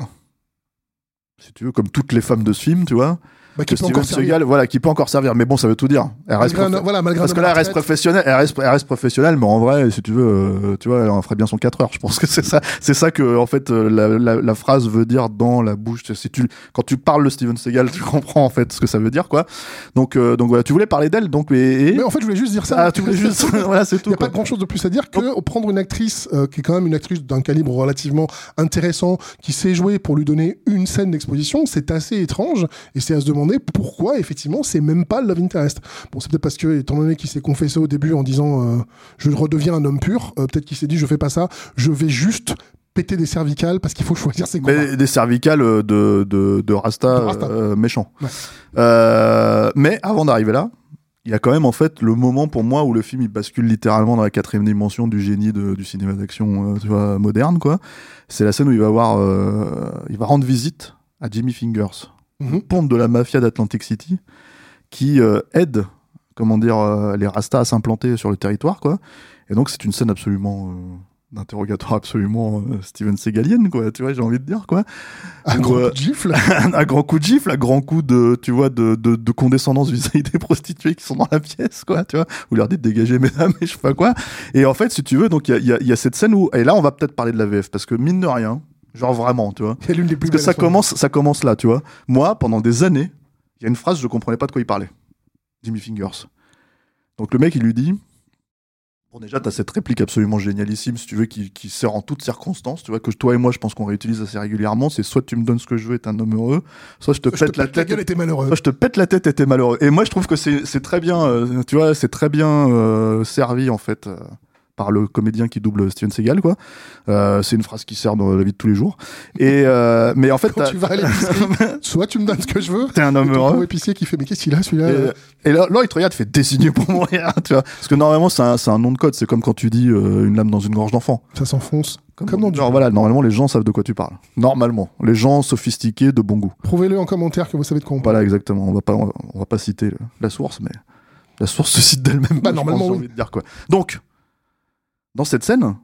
si tu veux, comme toutes les femmes de ce film, tu vois. Bah, qui peut Steven encore servir. Seagal, voilà, qui peut encore servir. Mais bon, ça veut tout dire. Elle reste Malgré voilà, malgré Parce que là, elle reste professionnelle, elle reste, elle reste professionnelle, mais en vrai, si tu veux, euh, tu vois, elle en ferait bien son 4 heures. Je pense que c'est ça, c'est ça que, en fait, euh, la, la, la phrase veut dire dans la bouche. Si tu, quand tu parles de Steven Seagal, tu comprends, en fait, ce que ça veut dire, quoi. Donc, euh, donc voilà, tu voulais parler d'elle, donc, et, et- Mais en fait, je voulais juste dire ça. ah, tu voulais juste, *laughs* *laughs* voilà, c'est Il tout, n'y a pas grand chose de plus à dire que prendre une actrice euh, qui est quand même une actrice d'un calibre relativement intéressant, qui sait jouer pour lui donner une scène d'exposition, c'est assez étrange et c'est à se demander pourquoi effectivement c'est même pas le Love Interest. Bon, c'est peut-être parce que étant donné qu'il s'est confessé au début en disant euh, je redeviens un homme pur, euh, peut-être qu'il s'est dit je fais pas ça, je vais juste péter des cervicales parce qu'il faut choisir ses combats. Mais des cervicales euh, de, de, de Rasta, De Rasta. euh, méchant. Ouais. Euh, mais avant d'arriver là, il y a quand même en fait le moment pour moi où le film il bascule littéralement dans la quatrième dimension du génie de- du cinéma d'action euh, moderne quoi. C'est la scène où il va avoir, euh, il va rendre visite à Jimmy Fingers, Mhm. ponte de la mafia d'Atlantic City, qui euh, aide, comment dire, euh, les Rastas à s'implanter sur le territoire quoi. Et donc c'est une scène absolument euh, d'interrogatoire absolument Steven Segalienne quoi. Tu vois, j'ai envie de dire quoi Un Ou, grand coup de gifle. *laughs* un grand coup de gifle, un grand coup de, tu vois, de, de, de condescendance vis-à-vis des prostituées qui sont dans la pièce, quoi, tu vois. Vous leur dites dégager, mesdames, et je sais pas quoi. Et en fait, si tu veux, donc il y a, y a cette scène où, et là, on va peut-être parler de la VF, parce que mine de rien, genre vraiment, tu vois. C'est l'une des plus Parce que ça commence, ça commence là, tu vois. Moi, pendant des années, il y a une phrase, je comprenais pas de quoi il parlait. Jimmy Fingers. Donc le mec, il lui dit. Bon, déjà, t'as cette réplique absolument génialissime, si tu veux, qui, qui sert en toutes circonstances, tu vois, que toi et moi, je pense qu'on réutilise assez régulièrement. C'est soit tu me donnes ce que je veux et t'es un homme heureux, soit je te pète te la pète la tête. gueule et t'es malheureux. Soit je te pète la tête et t'es malheureux. Et moi, je trouve que c'est c'est très bien, euh, tu vois, c'est très bien euh, servi, en fait, euh, par le comédien qui double Steven Seagal, quoi. Euh, c'est une phrase qui sert dans la vie de tous les jours. Et, euh, mais en fait, Quand tu vas à *laughs* soit tu me donnes ce que je veux, t'es un homme heureux. épicier qui fait mais qu'est-ce qu'il a celui-là Et, là et là, là, il te regarde, fait désigner pour mourir, tu vois. Parce que normalement, c'est un, c'est un nom de code. C'est comme quand tu dis euh, une lame dans une gorge d'enfant. Ça s'enfonce. Comme dans du Alors voilà, normalement, les gens savent de quoi tu parles. Normalement. Les gens sophistiqués de bon goût. Prouvez-le en commentaire que vous savez de quoi on parle. Voilà, exactement. On va pas, on va, on va pas citer la source, mais la source se cite d'elle-même. Bah, normalement, oui. envie de dire quoi. Donc, dans cette scène,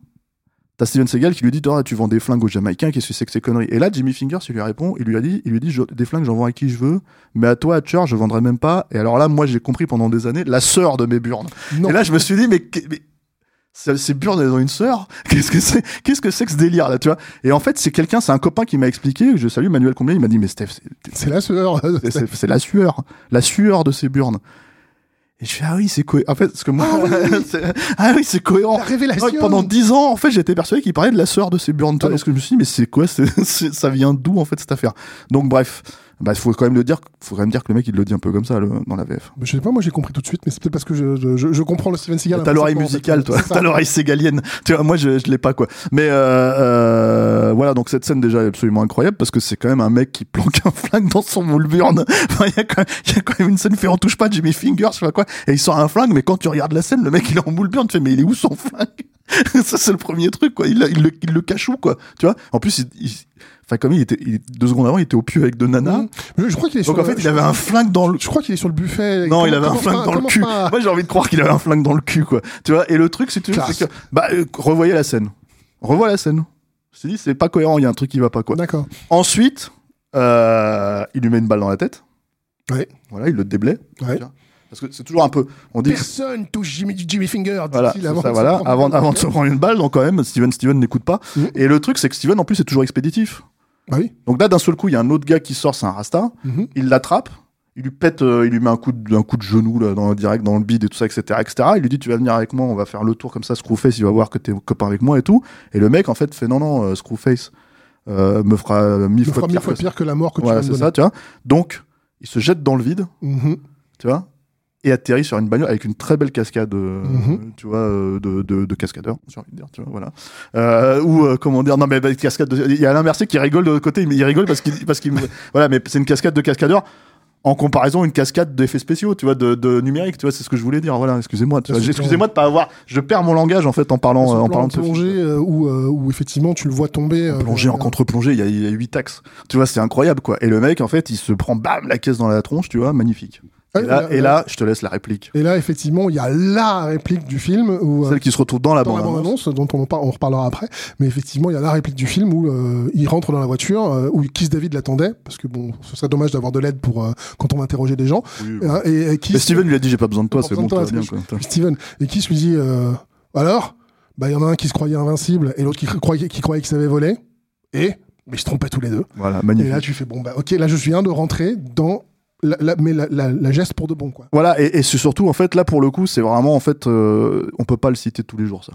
t'as Steven Seagal qui lui dit Ah, Tu vends des flingues aux Jamaïcains, qu'est-ce que c'est que ces conneries? Et là, Jimmy Fingers, il lui répond Il lui a dit, il lui dit Je- Des flingues, j'en vends à qui je veux, mais à toi, à Church, je vendrai même pas. Et alors là, moi, j'ai compris pendant des années la sœur de mes burnes. Non. Et là, je me suis dit, mais, mais ces ces burnes, elles ont une sœur? *laughs* Qu'est-ce que c'est Qu'est-ce que c'est que ce délire là, tu vois? Et en fait, c'est quelqu'un, c'est un copain qui m'a expliqué. Je salue Manuel Comblé. Il m'a dit, mais Steph, c'est- C'est la sueur. c'est- c'est c'est la sueur, la sueur de ces burnes. Et je fais ah oui c'est cohérent. En fait parce que moi *laughs* c'est- ah oui c'est cohérent. La révélation. Ouais, pendant dix ans en fait j'étais persuadé qu'il parlait de la sueur de ces burnes. Ah. Parce que je me suis dit mais c'est quoi *laughs* ça vient d'où en fait cette affaire? Donc bref bah faut quand même le dire faut quand même dire que le mec il le dit un peu comme ça le- dans la VF. Je sais pas, moi j'ai compris tout de suite, mais c'est peut-être parce que je, je, je- je comprends le Steven Seagal. T'as l'oreille intrinsèquement, en musicale, fait. toi. T'as l'oreille ségalienne. Tu vois, moi, je, je l'ai pas, quoi. Mais euh, euh, voilà, donc cette scène déjà est absolument incroyable parce que c'est quand même un mec qui planque un flingue dans son moule burn. *laughs* Enfin, il y, a quand même- il y a quand même une scène fait on touche pas Jimmy Fingers, je sais pas quoi. Et il sort un flingue, mais quand tu regardes la scène, le mec il est en moule burn. Tu fais, mais il est où son flingue *laughs* Ça, c'est le premier truc, quoi. Il, il, le, il le cache où, quoi. Tu vois? En plus, il, Enfin, comme il était il- deux secondes avant, il était au pieu avec deux nanas. Mmh. Je, crois qu'il est Donc sur en fait, le- il avait un flingue dans le. Je crois qu'il est sur le buffet. Non, il avait un flingue dans le cul. pas. Moi, j'ai envie de croire qu'il avait un flingue dans le cul, quoi. Tu vois, et le truc, c'est que. Bah, euh, revoyez la scène. Revois la scène. Je dis, c'est pas cohérent, il y a un truc qui va pas, quoi. D'accord. Ensuite, euh, il lui met une balle dans la tête. Ouais. Voilà, il le déblaye. Ouais. Tu vois. Parce que c'est toujours un peu. On dit. Personne touche Jimmy, Jimmy Finger. Voilà, avant ça, de se voilà. prendre Avant, une balle. avant de se prendre une balle, donc quand même, Steven Steven n'écoute pas. Mhm. Et le truc, c'est que Steven, en plus, c'est toujours expéditif. Ah oui. Donc là, d'un seul coup, il y a un autre gars qui sort, c'est un Rasta. Mhm. il l'attrape, il lui pète, euh, il lui met un coup de, un coup de genou là, dans, direct dans le bide et tout ça, etc., etc. Il lui dit tu vas venir avec moi, on va faire le tour comme ça, Screwface, il va voir que t'es copain avec moi et tout. Et le mec en fait fait non non, euh, Screwface euh, me fera mille Il fois fera pire mille fois pire que la mort que tu Voilà, de c'est ça, tu vois. Donc il se jette dans le vide, Mhm. tu vois, et atterrit sur une bagnole avec une très belle cascade, euh, Mhm. tu vois, euh, de, de, de cascadeurs, j'ai envie de dire, tu vois, voilà. Euh, ou comment dire, non mais bah, cascade, de- il y a Alain Mercier qui rigole de l'autre côté, il il rigole parce qu'il, parce qu'il, voilà, mais c'est une cascade de cascadeurs. En comparaison, une cascade d'effets spéciaux, tu vois, de, de numérique, tu vois, c'est ce que je voulais dire. Voilà, excusez-moi, excusez-moi de pas avoir, je perds mon langage en fait en parlant, euh, en parlant de plongée euh, où, euh, où effectivement tu le vois tomber. euh, Plongée en euh, contre-plongée, il y a, il y a huit axes. Tu vois, c'est incroyable, quoi. Et le mec, en fait, il se prend, bam, la caisse dans la tronche, tu vois, magnifique. Ah, Et là, et là, je te laisse la réplique. et là, effectivement, il y a la réplique du film où, euh, Celle qui se retrouve dans la bande-annonce, dont on, on reparlera après, mais effectivement, il y a la réplique du film où euh, il rentre dans la voiture, euh, où Kiss David l'attendait, parce que bon, ce serait dommage d'avoir de l'aide pour euh, quand on va interroger des gens. Hein, et, et Kiss- Mais Steven lui a dit j'ai pas besoin de toi, c'est bon, toi, bien. Quoi. Steven, et Kiss lui dit, euh, alors, bah il y en a un qui se croyait invincible et l'autre qui croyait qui croyait qu'il savait voler, et mais ils se trompaient tous les deux. Voilà, Et magnifique. là, tu fais bon bah ok, là je viens de rentrer dans mais la, geste pour de bon quoi. Voilà, et, surtout, en fait, là, pour le coup, c'est vraiment, en fait, euh, on peut pas le citer tous les jours, ça.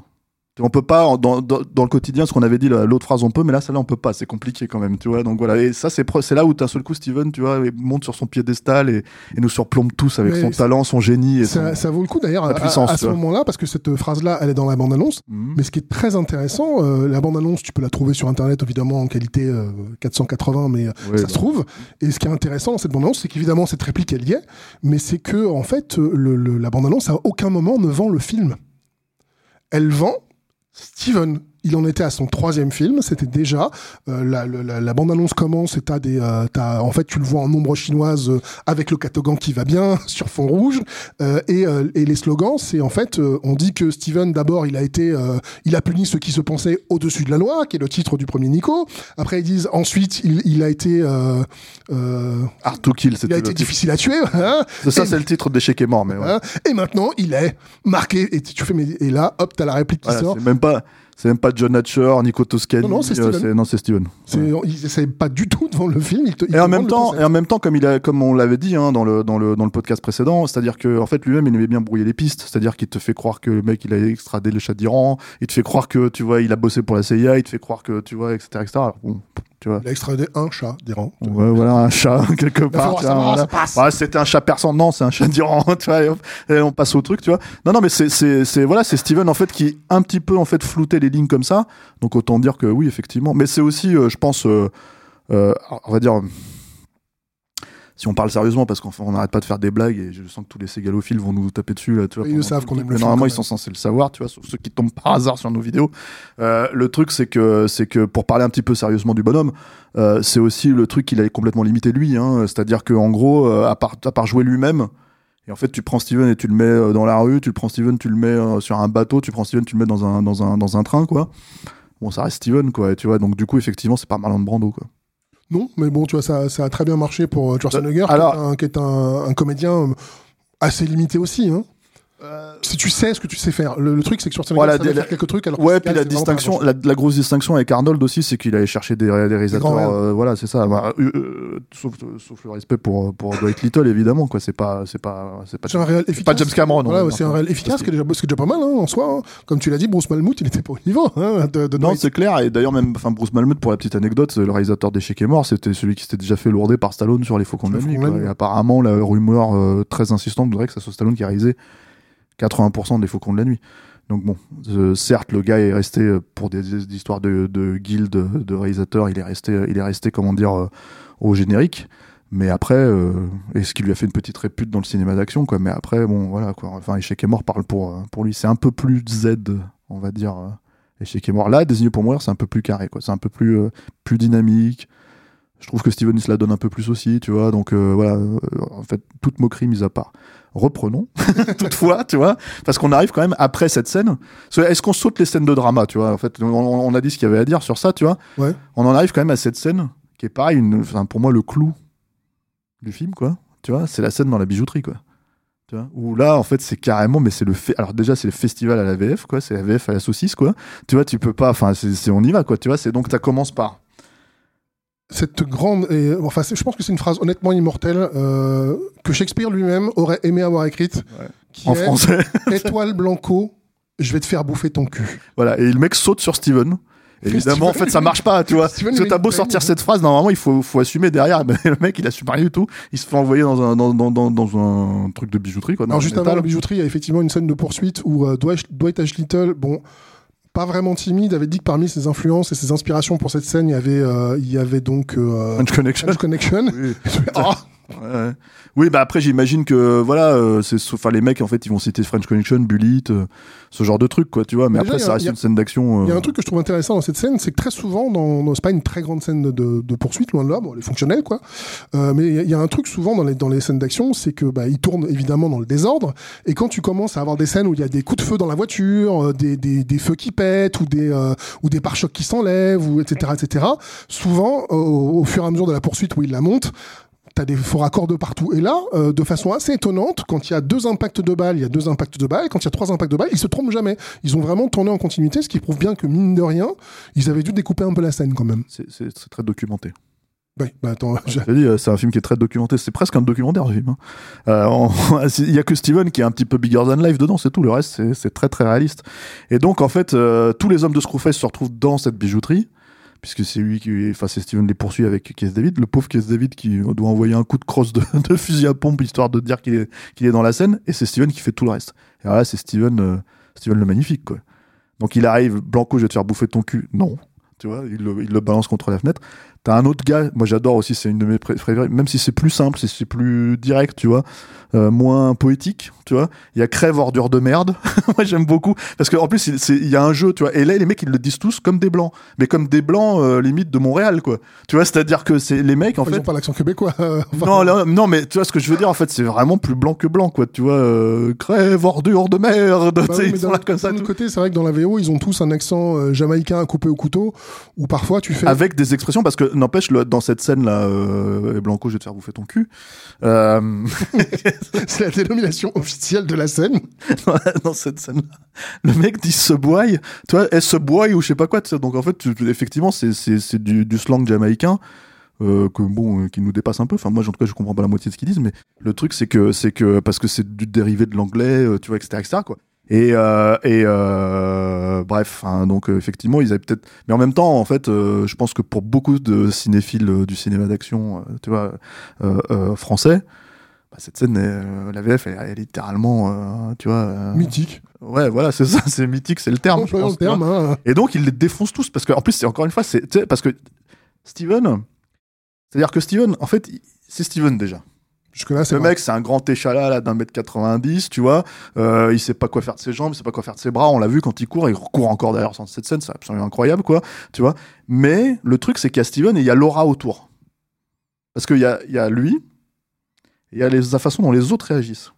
On peut pas, dans, dans, dans le quotidien, ce qu'on avait dit, la- l'autre phrase, on peut, mais là, celle-là, on peut pas, c'est compliqué quand même, tu vois. Donc voilà, et ça, c'est là où d'un seul coup, Steven, tu vois, monte sur son piédestal et, et nous surplombe tous avec Mais son talent, son génie et Ça, son... ça vaut le coup d'ailleurs à, à- ce moment-là parce que cette phrase-là, elle est dans la bande-annonce. Mhm. Mais ce qui est très intéressant, euh, la bande-annonce, tu peux la trouver sur Internet évidemment en qualité euh, 480, mais euh, ça bah. se trouve. Et ce qui est intéressant dans cette bande-annonce, c'est qu'évidemment cette réplique elle y est, mais c'est que en fait le- le- la bande-annonce à aucun moment ne vend le film. Elle vend Steven. Il en était à son troisième film, c'était déjà euh, la, la- la- bande-annonce commence et t'as des, euh, t'as- en fait tu le vois en ombre chinoise euh, avec le catogan qui va bien *laughs* sur fond rouge euh, et, euh, et les slogans c'est en fait euh, on dit que Steven d'abord il a été euh, il a puni ceux qui se pensaient au-dessus de la loi qui est le titre du premier Nico. Après ils disent ensuite il, il a été euh, euh, Hard to kill, il a été difficile à tuer hein, ça, Et- c'est le titre d'échec est mort, mais ouais. hein, et maintenant il est marqué et tu fais mais et là hop t'as la réplique qui Voilà, sort. c'est même pas, c'est même pas John Hatcher, Nico Toscani. Non, non, c'est euh, Steven. non, c'est Steven. c'est ils essaient pas du tout devant le film ils te- ils Et en même temps, et en même temps, comme il a, comme on l'avait dit hein, dans le dans le dans le podcast précédent, c'est-à-dire que en fait lui-même il aimait bien brouiller les pistes, c'est-à-dire qu'il te fait croire que le mec il a extradé le chat d'Iran, il te fait croire que tu vois il a bossé pour la CIA, il te fait croire que tu vois etc etc. Bon, tu vois. il a extradé un chat d'Iran Ouais, voilà un chat *laughs* quelque part. voilà. Ouais, c'était un chat persan, non, c'est un chat d'Iran, *laughs* tu vois. Et, hop, et on passe au truc, tu vois. Non, non, mais c'est, c'est, c'est voilà, c'est Steven en fait qui un petit peu en fait floutait les lignes comme ça. Donc autant dire que oui, effectivement. Mais c'est aussi, euh, je pense, euh, euh, on va dire. Si on parle sérieusement, parce qu'on on n'arrête pas de faire des blagues et je sens que tous les ségalophiles vont nous taper dessus là, tu vois. Ils savent qu'on aime le normalement, ils sont censés le savoir, tu vois, sauf ceux qui tombent par hasard sur nos vidéos. Euh, le truc, c'est que, c'est que pour parler un petit peu sérieusement du bonhomme, euh, c'est aussi le truc qu'il a complètement limité lui. Hein, C'est-à-dire que en gros, euh, à, part, à part jouer lui-même, et en fait, tu prends Steven et tu le mets euh, dans la rue, tu le prends Steven, tu le mets euh, sur un bateau, tu prends Steven, tu le mets dans un, dans un, dans un train, quoi. Bon, ça reste Steven, quoi. Et tu vois, donc du coup, effectivement, c'est pas Marlon Brando, quoi. Non, mais bon, tu vois, ça, ça a très bien marché pour euh, Schwarzenegger, Alors- qui est un, qui est un- un comédien euh, assez limité aussi. Hein. Si tu sais ce que tu sais faire. Le, le truc, c'est que Schwarzenegger Voilà, savait des- faire quelques trucs. Alors Ouais, puis la c'est distinction, la, la grosse distinction avec Arnold aussi, c'est qu'il allait chercher des, des réalisateurs. euh, voilà, c'est ça. Bah, euh, euh, sauf, sauf le respect pour pour Dwight Little, évidemment, quoi. C'est pas, c'est pas, c'est pas. C'est un réel c'est efficace. pas James Cameron. Voilà, c'est un réel efficace, Parce ce qui est déjà, déjà pas mal hein, en soi. hein. Comme tu l'as dit, Bruce Malmout, il était pas au niveau hein, de, de Non, c'est clair. Et d'ailleurs, même, enfin, Bruce Malmuth, pour la petite anecdote, le réalisateur d'Échec est mort, c'était celui qui s'était déjà fait lourder par Stallone sur Les Faucons de la nuit. La. Et apparemment, la rumeur euh, très insistante voudrait que ça soit Stallone qui a réalisé 80% des Faucons de la nuit. Donc bon, euh, certes, le gars est resté euh, pour des, histoires de, de guilde de réalisateurs, il est resté, il est resté, comment dire, euh, au générique. Mais après, et ce qui lui a fait une petite répute dans le cinéma d'action, quoi? Mais après, bon, voilà, quoi. Enfin, Échec est mort parle pour, pour lui. C'est un peu plus Z, on va dire. Échec est mort. Là, Désigné pour mourir, c'est un peu plus carré, quoi. C'est un peu plus, plus dynamique. Je trouve que Steven il se la donne un peu plus aussi, tu vois. Donc voilà, en fait, toute moquerie mise à part. Reprenons, *laughs* toutefois, tu vois, parce qu'on arrive quand même après cette scène. Est-ce qu'on saute les scènes de drama, tu vois En fait, on, on a dit ce qu'il y avait à dire sur ça, tu vois. Ouais. On en arrive quand même à cette scène qui est pareil, une, enfin, pour moi, le clou du film, quoi. Tu vois, c'est la scène dans la bijouterie, quoi. Tu vois, où là, en fait, c'est carrément, mais c'est le fait. Alors déjà, c'est le festival à la VF, quoi. C'est la VF à la saucisse, quoi. Tu vois, tu peux pas. Enfin, on y va, quoi. Tu vois, c'est donc ça commence par. Cette grande. Et, enfin, je pense que c'est une phrase honnêtement immortelle euh, que Shakespeare lui-même aurait aimé avoir écrite. Ouais. Qui En est français. *laughs* Étoile Blanco, je vais te faire bouffer ton cul. Voilà, et le mec saute sur Steven. Évidemment, en fait, ça marche pas, tu vois. Steven, Parce que t'as beau sortir cette phrase, normalement, il faut, faut assumer derrière. Mais le mec, il assume rien du tout. Il se fait envoyer dans un, dans, dans, dans, dans un truc de bijouterie, quoi. dans Alors le juste avant la bijouterie, il y a effectivement une scène de poursuite où euh, Dwight, Dwight H. Little, bon, pas vraiment timide, avait dit que parmi ses influences et ses inspirations pour cette scène, il y avait, euh, il y avait donc euh, Connection. Punch Connection. Oui. *laughs* Ah, Oui, bah après j'imagine que voilà, euh, c'est enfin les mecs en fait ils vont citer French Connection, Bullet, euh, ce genre de trucs quoi, tu vois. Mais, déjà, après a- ça reste a- une scène d'action. Il y a euh, un truc que je trouve intéressant dans cette scène, c'est que très souvent, dans, c'est pas une très grande scène de, de poursuite, loin de là, bon, elle est fonctionnelle, quoi. Euh, mais il y a- il y, a un truc souvent dans les, dans les scènes d'action, c'est que bah, ils tournent évidemment dans le désordre, et quand tu commences à avoir des scènes où il y a des coups de feu dans la voiture, euh, des, des, des feux qui pètent, ou des, euh, ou des pare-chocs qui s'enlèvent, ou etc., etc., souvent, au, au fur et à mesure de la poursuite où ils la montent, T'as des faux raccords de partout. Et là, euh, de façon assez étonnante, quand il y a deux impacts de balles, il y a deux impacts de balles. Quand il y a trois impacts de balles, ils se trompent jamais. Ils ont vraiment tourné en continuité, ce qui prouve bien que, mine de rien, ils avaient dû découper un peu la scène quand même. c'est- très documenté. Oui, bah attends, je- dis, euh, c'est un film qui est très documenté. C'est presque un documentaire, ce film. hein. Euh, *laughs* Il y a que Steven qui est un petit peu bigger than life dedans, c'est tout. Le reste, c'est- c'est très très réaliste. Et donc, en fait, euh, tous les hommes de Screwface se retrouvent dans cette bijouterie, puisque c'est lui qui, enfin, c'est Steven les poursuit avec Keith David, le pauvre Keith David qui doit envoyer un coup de crosse de, *laughs* fusil à pompe histoire de dire qu'il est, dans la scène, et c'est Steven qui fait tout le reste. Et alors là, c'est Steven, euh, Steven le magnifique, quoi. Donc il arrive, Blanco, je vais te faire bouffer ton cul. Non. Tu vois, il le balance contre la fenêtre. T'as un autre gars, moi j'adore aussi, c'est une de mes pré- préférées, même si c'est plus simple, si c'est plus direct, tu vois, euh, moins poétique, tu vois. Il y a Crève ordure de merde. *laughs* moi j'aime beaucoup parce qu'en plus il y a un jeu, tu vois. Et là les mecs ils le disent tous comme des blancs, mais comme des blancs euh, limite de Montréal, quoi. Tu vois, c'est-à-dire que c'est les mecs en ils fait. ont pas l'accent québécois. euh, *laughs* enfin, Non, là, non, mais tu vois ce que je veux dire en fait, c'est vraiment plus blanc que blanc, quoi. Tu vois, euh, crève ordure de merde. bah tu sais, oui, ils sont là comme ça. tout. côté, c'est vrai que dans la VO, ils ont tous un accent euh, jamaïcain à couper au couteau, où parfois tu fais. avec des expressions parce que n'empêche dans cette scène là euh, Blanco je vais te faire bouffer ton cul euh, *laughs* c'est la dénomination officielle de la scène. *laughs* dans cette scène là le mec dit se boy vois elle se boy ou je sais pas quoi donc en fait effectivement c'est du, slang jamaïcain euh, que bon qui nous dépasse un peu. Enfin moi en tout cas je comprends pas la moitié de ce qu'ils disent mais le truc c'est que c'est que parce que c'est du dérivé de l'anglais tu vois etc etc quoi et, euh, et euh, bref, hein, donc euh, effectivement, ils avaient peut-être. Mais en même temps, en fait, je pense que pour beaucoup de cinéphiles du cinéma d'action, tu vois, français, bah, cette scène, euh, la VF, elle, elle est littéralement, tu vois. Mythique. ouais, voilà, c'est ça, *laughs* c'est mythique, c'est le terme. je Employons pense, le terme. hein. Et donc, ils les défoncent tous parce que, en plus, c'est encore une fois, c'est parce que Steven, c'est-à-dire que Steven, en fait, c'est Steven déjà. Jusque-là, c'est Le vrai. mec, c'est un grand échalas là d'un mètre 90, tu vois. Euh, il sait pas quoi faire de ses jambes, il sait pas quoi faire de ses bras. On l'a vu quand il court, il court encore d'ailleurs dans cette scène, c'est absolument incroyable, quoi. Tu vois. Mais le truc, c'est qu'il y a Steven et il y a Laura autour. Parce qu'il y a, il y a lui, il y a les, la façon dont les autres réagissent.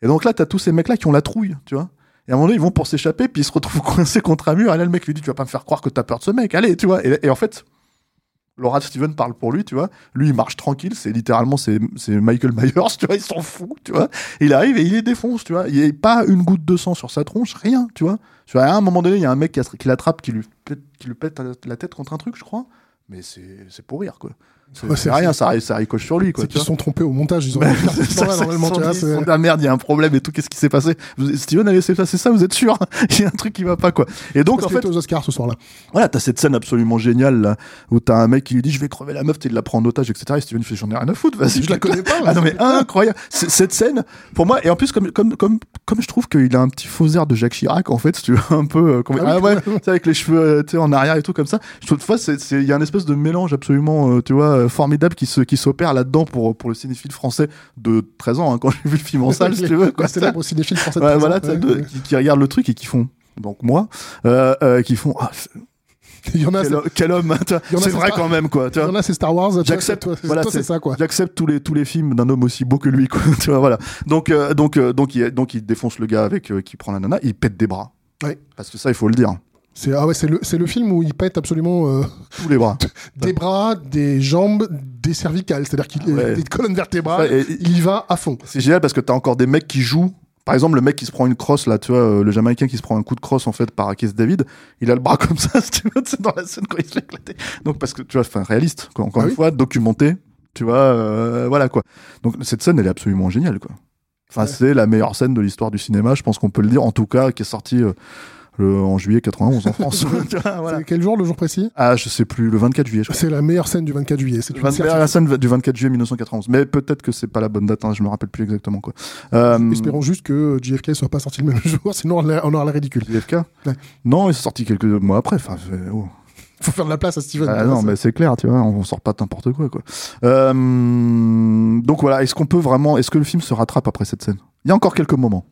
Et donc là, t'as tous ces mecs-là qui ont la trouille, tu vois. Et à un moment donné, ils vont pour s'échapper, puis ils se retrouvent *laughs* coincés contre un mur. Et là, le mec lui dit Tu vas pas me faire croire que t'as peur de ce mec, allez, tu vois. Et, et en fait, Laura Steven parle pour lui, tu vois. Lui, il marche tranquille, c'est littéralement c'est Michael Myers, *laughs* tu vois, il s'en fout, tu vois. Il arrive et il les défonce, tu vois. Il n'y a pas une goutte de sang sur sa tronche, rien, tu vois. À un moment donné, il y a un mec qui, attra- qui l'attrape, qui lui pète, qui lui pète la tête contre un truc, je crois. Mais c'est c'est pour rire, quoi. C'est rien, ça, ça ricoche sur lui. C'est qu'ils se sont trompés au montage. Ils ont dit, Ah merde, il y a un problème et tout, qu'est-ce qui s'est passé? Steven a laissé passer ça, vous êtes sûr? *laughs* Il y a un truc qui va pas, quoi. Et donc, en fait, aux Oscars ce soir-là. voilà, t'as cette scène absolument géniale là, où t'as un mec qui lui dit je vais crever la meuf, tu la prends en otage, etc. Et Steven fait j'en ai rien à foutre, vas-y. Je la connais pas. *laughs* Ah non mais incroyable, cette scène pour moi et en plus comme comme comme comme je trouve qu'il a un petit faux air de Jacques Chirac en fait, si tu veux un peu euh, Ah ah, ouais, avec les cheveux euh, en arrière et tout comme ça. Je trouve fois c'est c'est- il y a un espèce de mélange absolument euh, tu vois euh, formidable qui se qui s'opère là-dedans pour pour le cinéphile français de 13 ans hein, quand j'ai vu le film en *laughs* salle si tu veux quoi. Pour cinéphile français. de Ouais, 13 voilà, ans. Ouais, de- ouais. qui, qui regardent le truc et qui font donc moi euh, euh, qui font ah, *laughs* Il y en a, quel, quel homme, hein, c'est c'est vrai quand même quoi. Tu il y en a, c'est Star Wars. J'accepte, voilà, c'est ça, quoi. J'accepte tous les tous les films d'un homme aussi beau que lui, *laughs* quoi. tu vois, voilà. Donc euh, donc euh, donc il donc il défonce le gars avec euh, qui prend la nana, il pète des bras. Parce que ça, il faut le dire. C'est ah ouais, c'est le, le film où il pète absolument euh, Tous les bras. *laughs* des bras, des jambes, des cervicales. C'est-à-dire qu'il Ouais. des colonnes vertébrales. Et- il y va à fond. C'est génial parce que t'as encore des mecs qui jouent. Par exemple, le mec qui se prend une crosse, là, tu vois, euh, le Jamaïcain qui se prend un coup de crosse, en fait, par Keith David, il a le bras *laughs* comme ça, si tu veux, c'est dans la scène quand il se fait éclater. Donc, parce que, tu vois, enfin, réaliste, quoi, encore Ah une oui. fois, documenté, tu vois, euh, voilà, quoi. Donc, cette scène, elle est absolument géniale, quoi. Enfin, Ouais. c'est la meilleure scène de l'histoire du cinéma, je pense qu'on peut le dire, en tout cas, qui est sortie euh, le, en juillet 91 en *laughs* France. *laughs* Voilà. Quel jour, le jour précis? Ah, je sais plus, le 24 juillet. C'est la meilleure scène du 24 juillet. C'est Le une 24 certitude. la scène du 24 juillet 1991. Mais peut-être que c'est pas la bonne date, hein, je me rappelle plus exactement, quoi. Euh, Espérons juste que JFK soit pas sorti le même *laughs* jour, sinon on aura la ridicule. JFK Ouais. Non, il est sorti quelques mois après. Enfin, oh. faut faire de la place à Steven. Ah non, mais c'est clair, tu vois, on sort pas n'importe quoi, quoi. Euh, donc voilà, est-ce qu'on peut vraiment, est-ce que le film se rattrape après cette scène? Il y a encore quelques moments.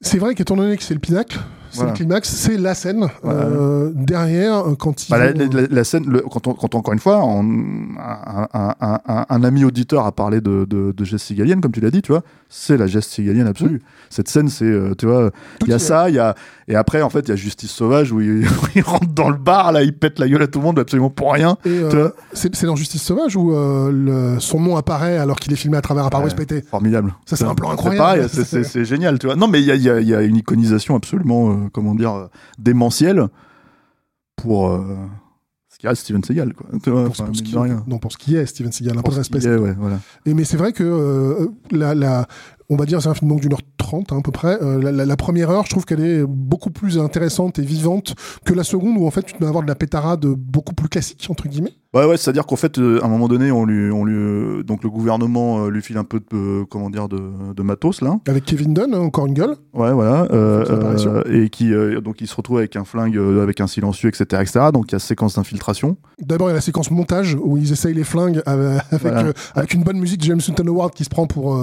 C'est vrai qu'étant donné que c'est le pinacle, c'est Voilà. le climax, c'est la scène. Voilà. Euh, derrière, euh, quand il. Bah, la, la- la scène, le- quand, on, quand encore une fois, on- un, un- un- un- un ami auditeur a parlé de, de, de geste comme tu l'as dit, tu vois, c'est la geste sigalienne absolue. Cette scène, c'est, euh, tu vois, il y a ça, il y a, et après, en fait, il y a Justice Sauvage *laughs* où il, rentre dans le bar, là, il pète la gueule à tout le monde, absolument pour rien. Euh, c'est dans Justice Sauvage où euh, le- son nom apparaît alors qu'il est filmé à travers un Ouais. pété. Formidable. Ça, c'est un plan incroyable. c'est- génial, tu vois. Non, mais y y il y a une iconisation absolument, euh, comment dire, euh, démentielle pour euh, ce qui reste Steven Seagal, quoi. Vois, Pour, pour ce qui, de rien. non, pour ce qui est Steven Seagal, un peu Pour de ce respect. est, ouais, voilà. Et mais c'est vrai que euh, la, la, on va dire c'est un film donc d'une heure trente hein, à peu près. Euh, la, la- la première heure, je trouve qu'elle est beaucoup plus intéressante et vivante que la seconde où en fait tu peux avoir de la pétarade beaucoup plus classique entre guillemets. Ouais, ouais, c'est-à-dire qu'en fait, euh, à un moment donné, on lui, on lui, euh, donc le gouvernement lui file un peu de, comment dire, de, de matos là. Avec Kevin Dunn, hein, encore une gueule. Ouais, voilà. euh, et qui, donc, il se retrouve avec un flingue, avec un silencieux, etc., etc. Donc, il y a séquence d'infiltration. D'abord il y a la séquence montage où ils essayent les flingues avec, *laughs* avec, Voilà. avec une bonne musique de James Newton Howard qui se prend pour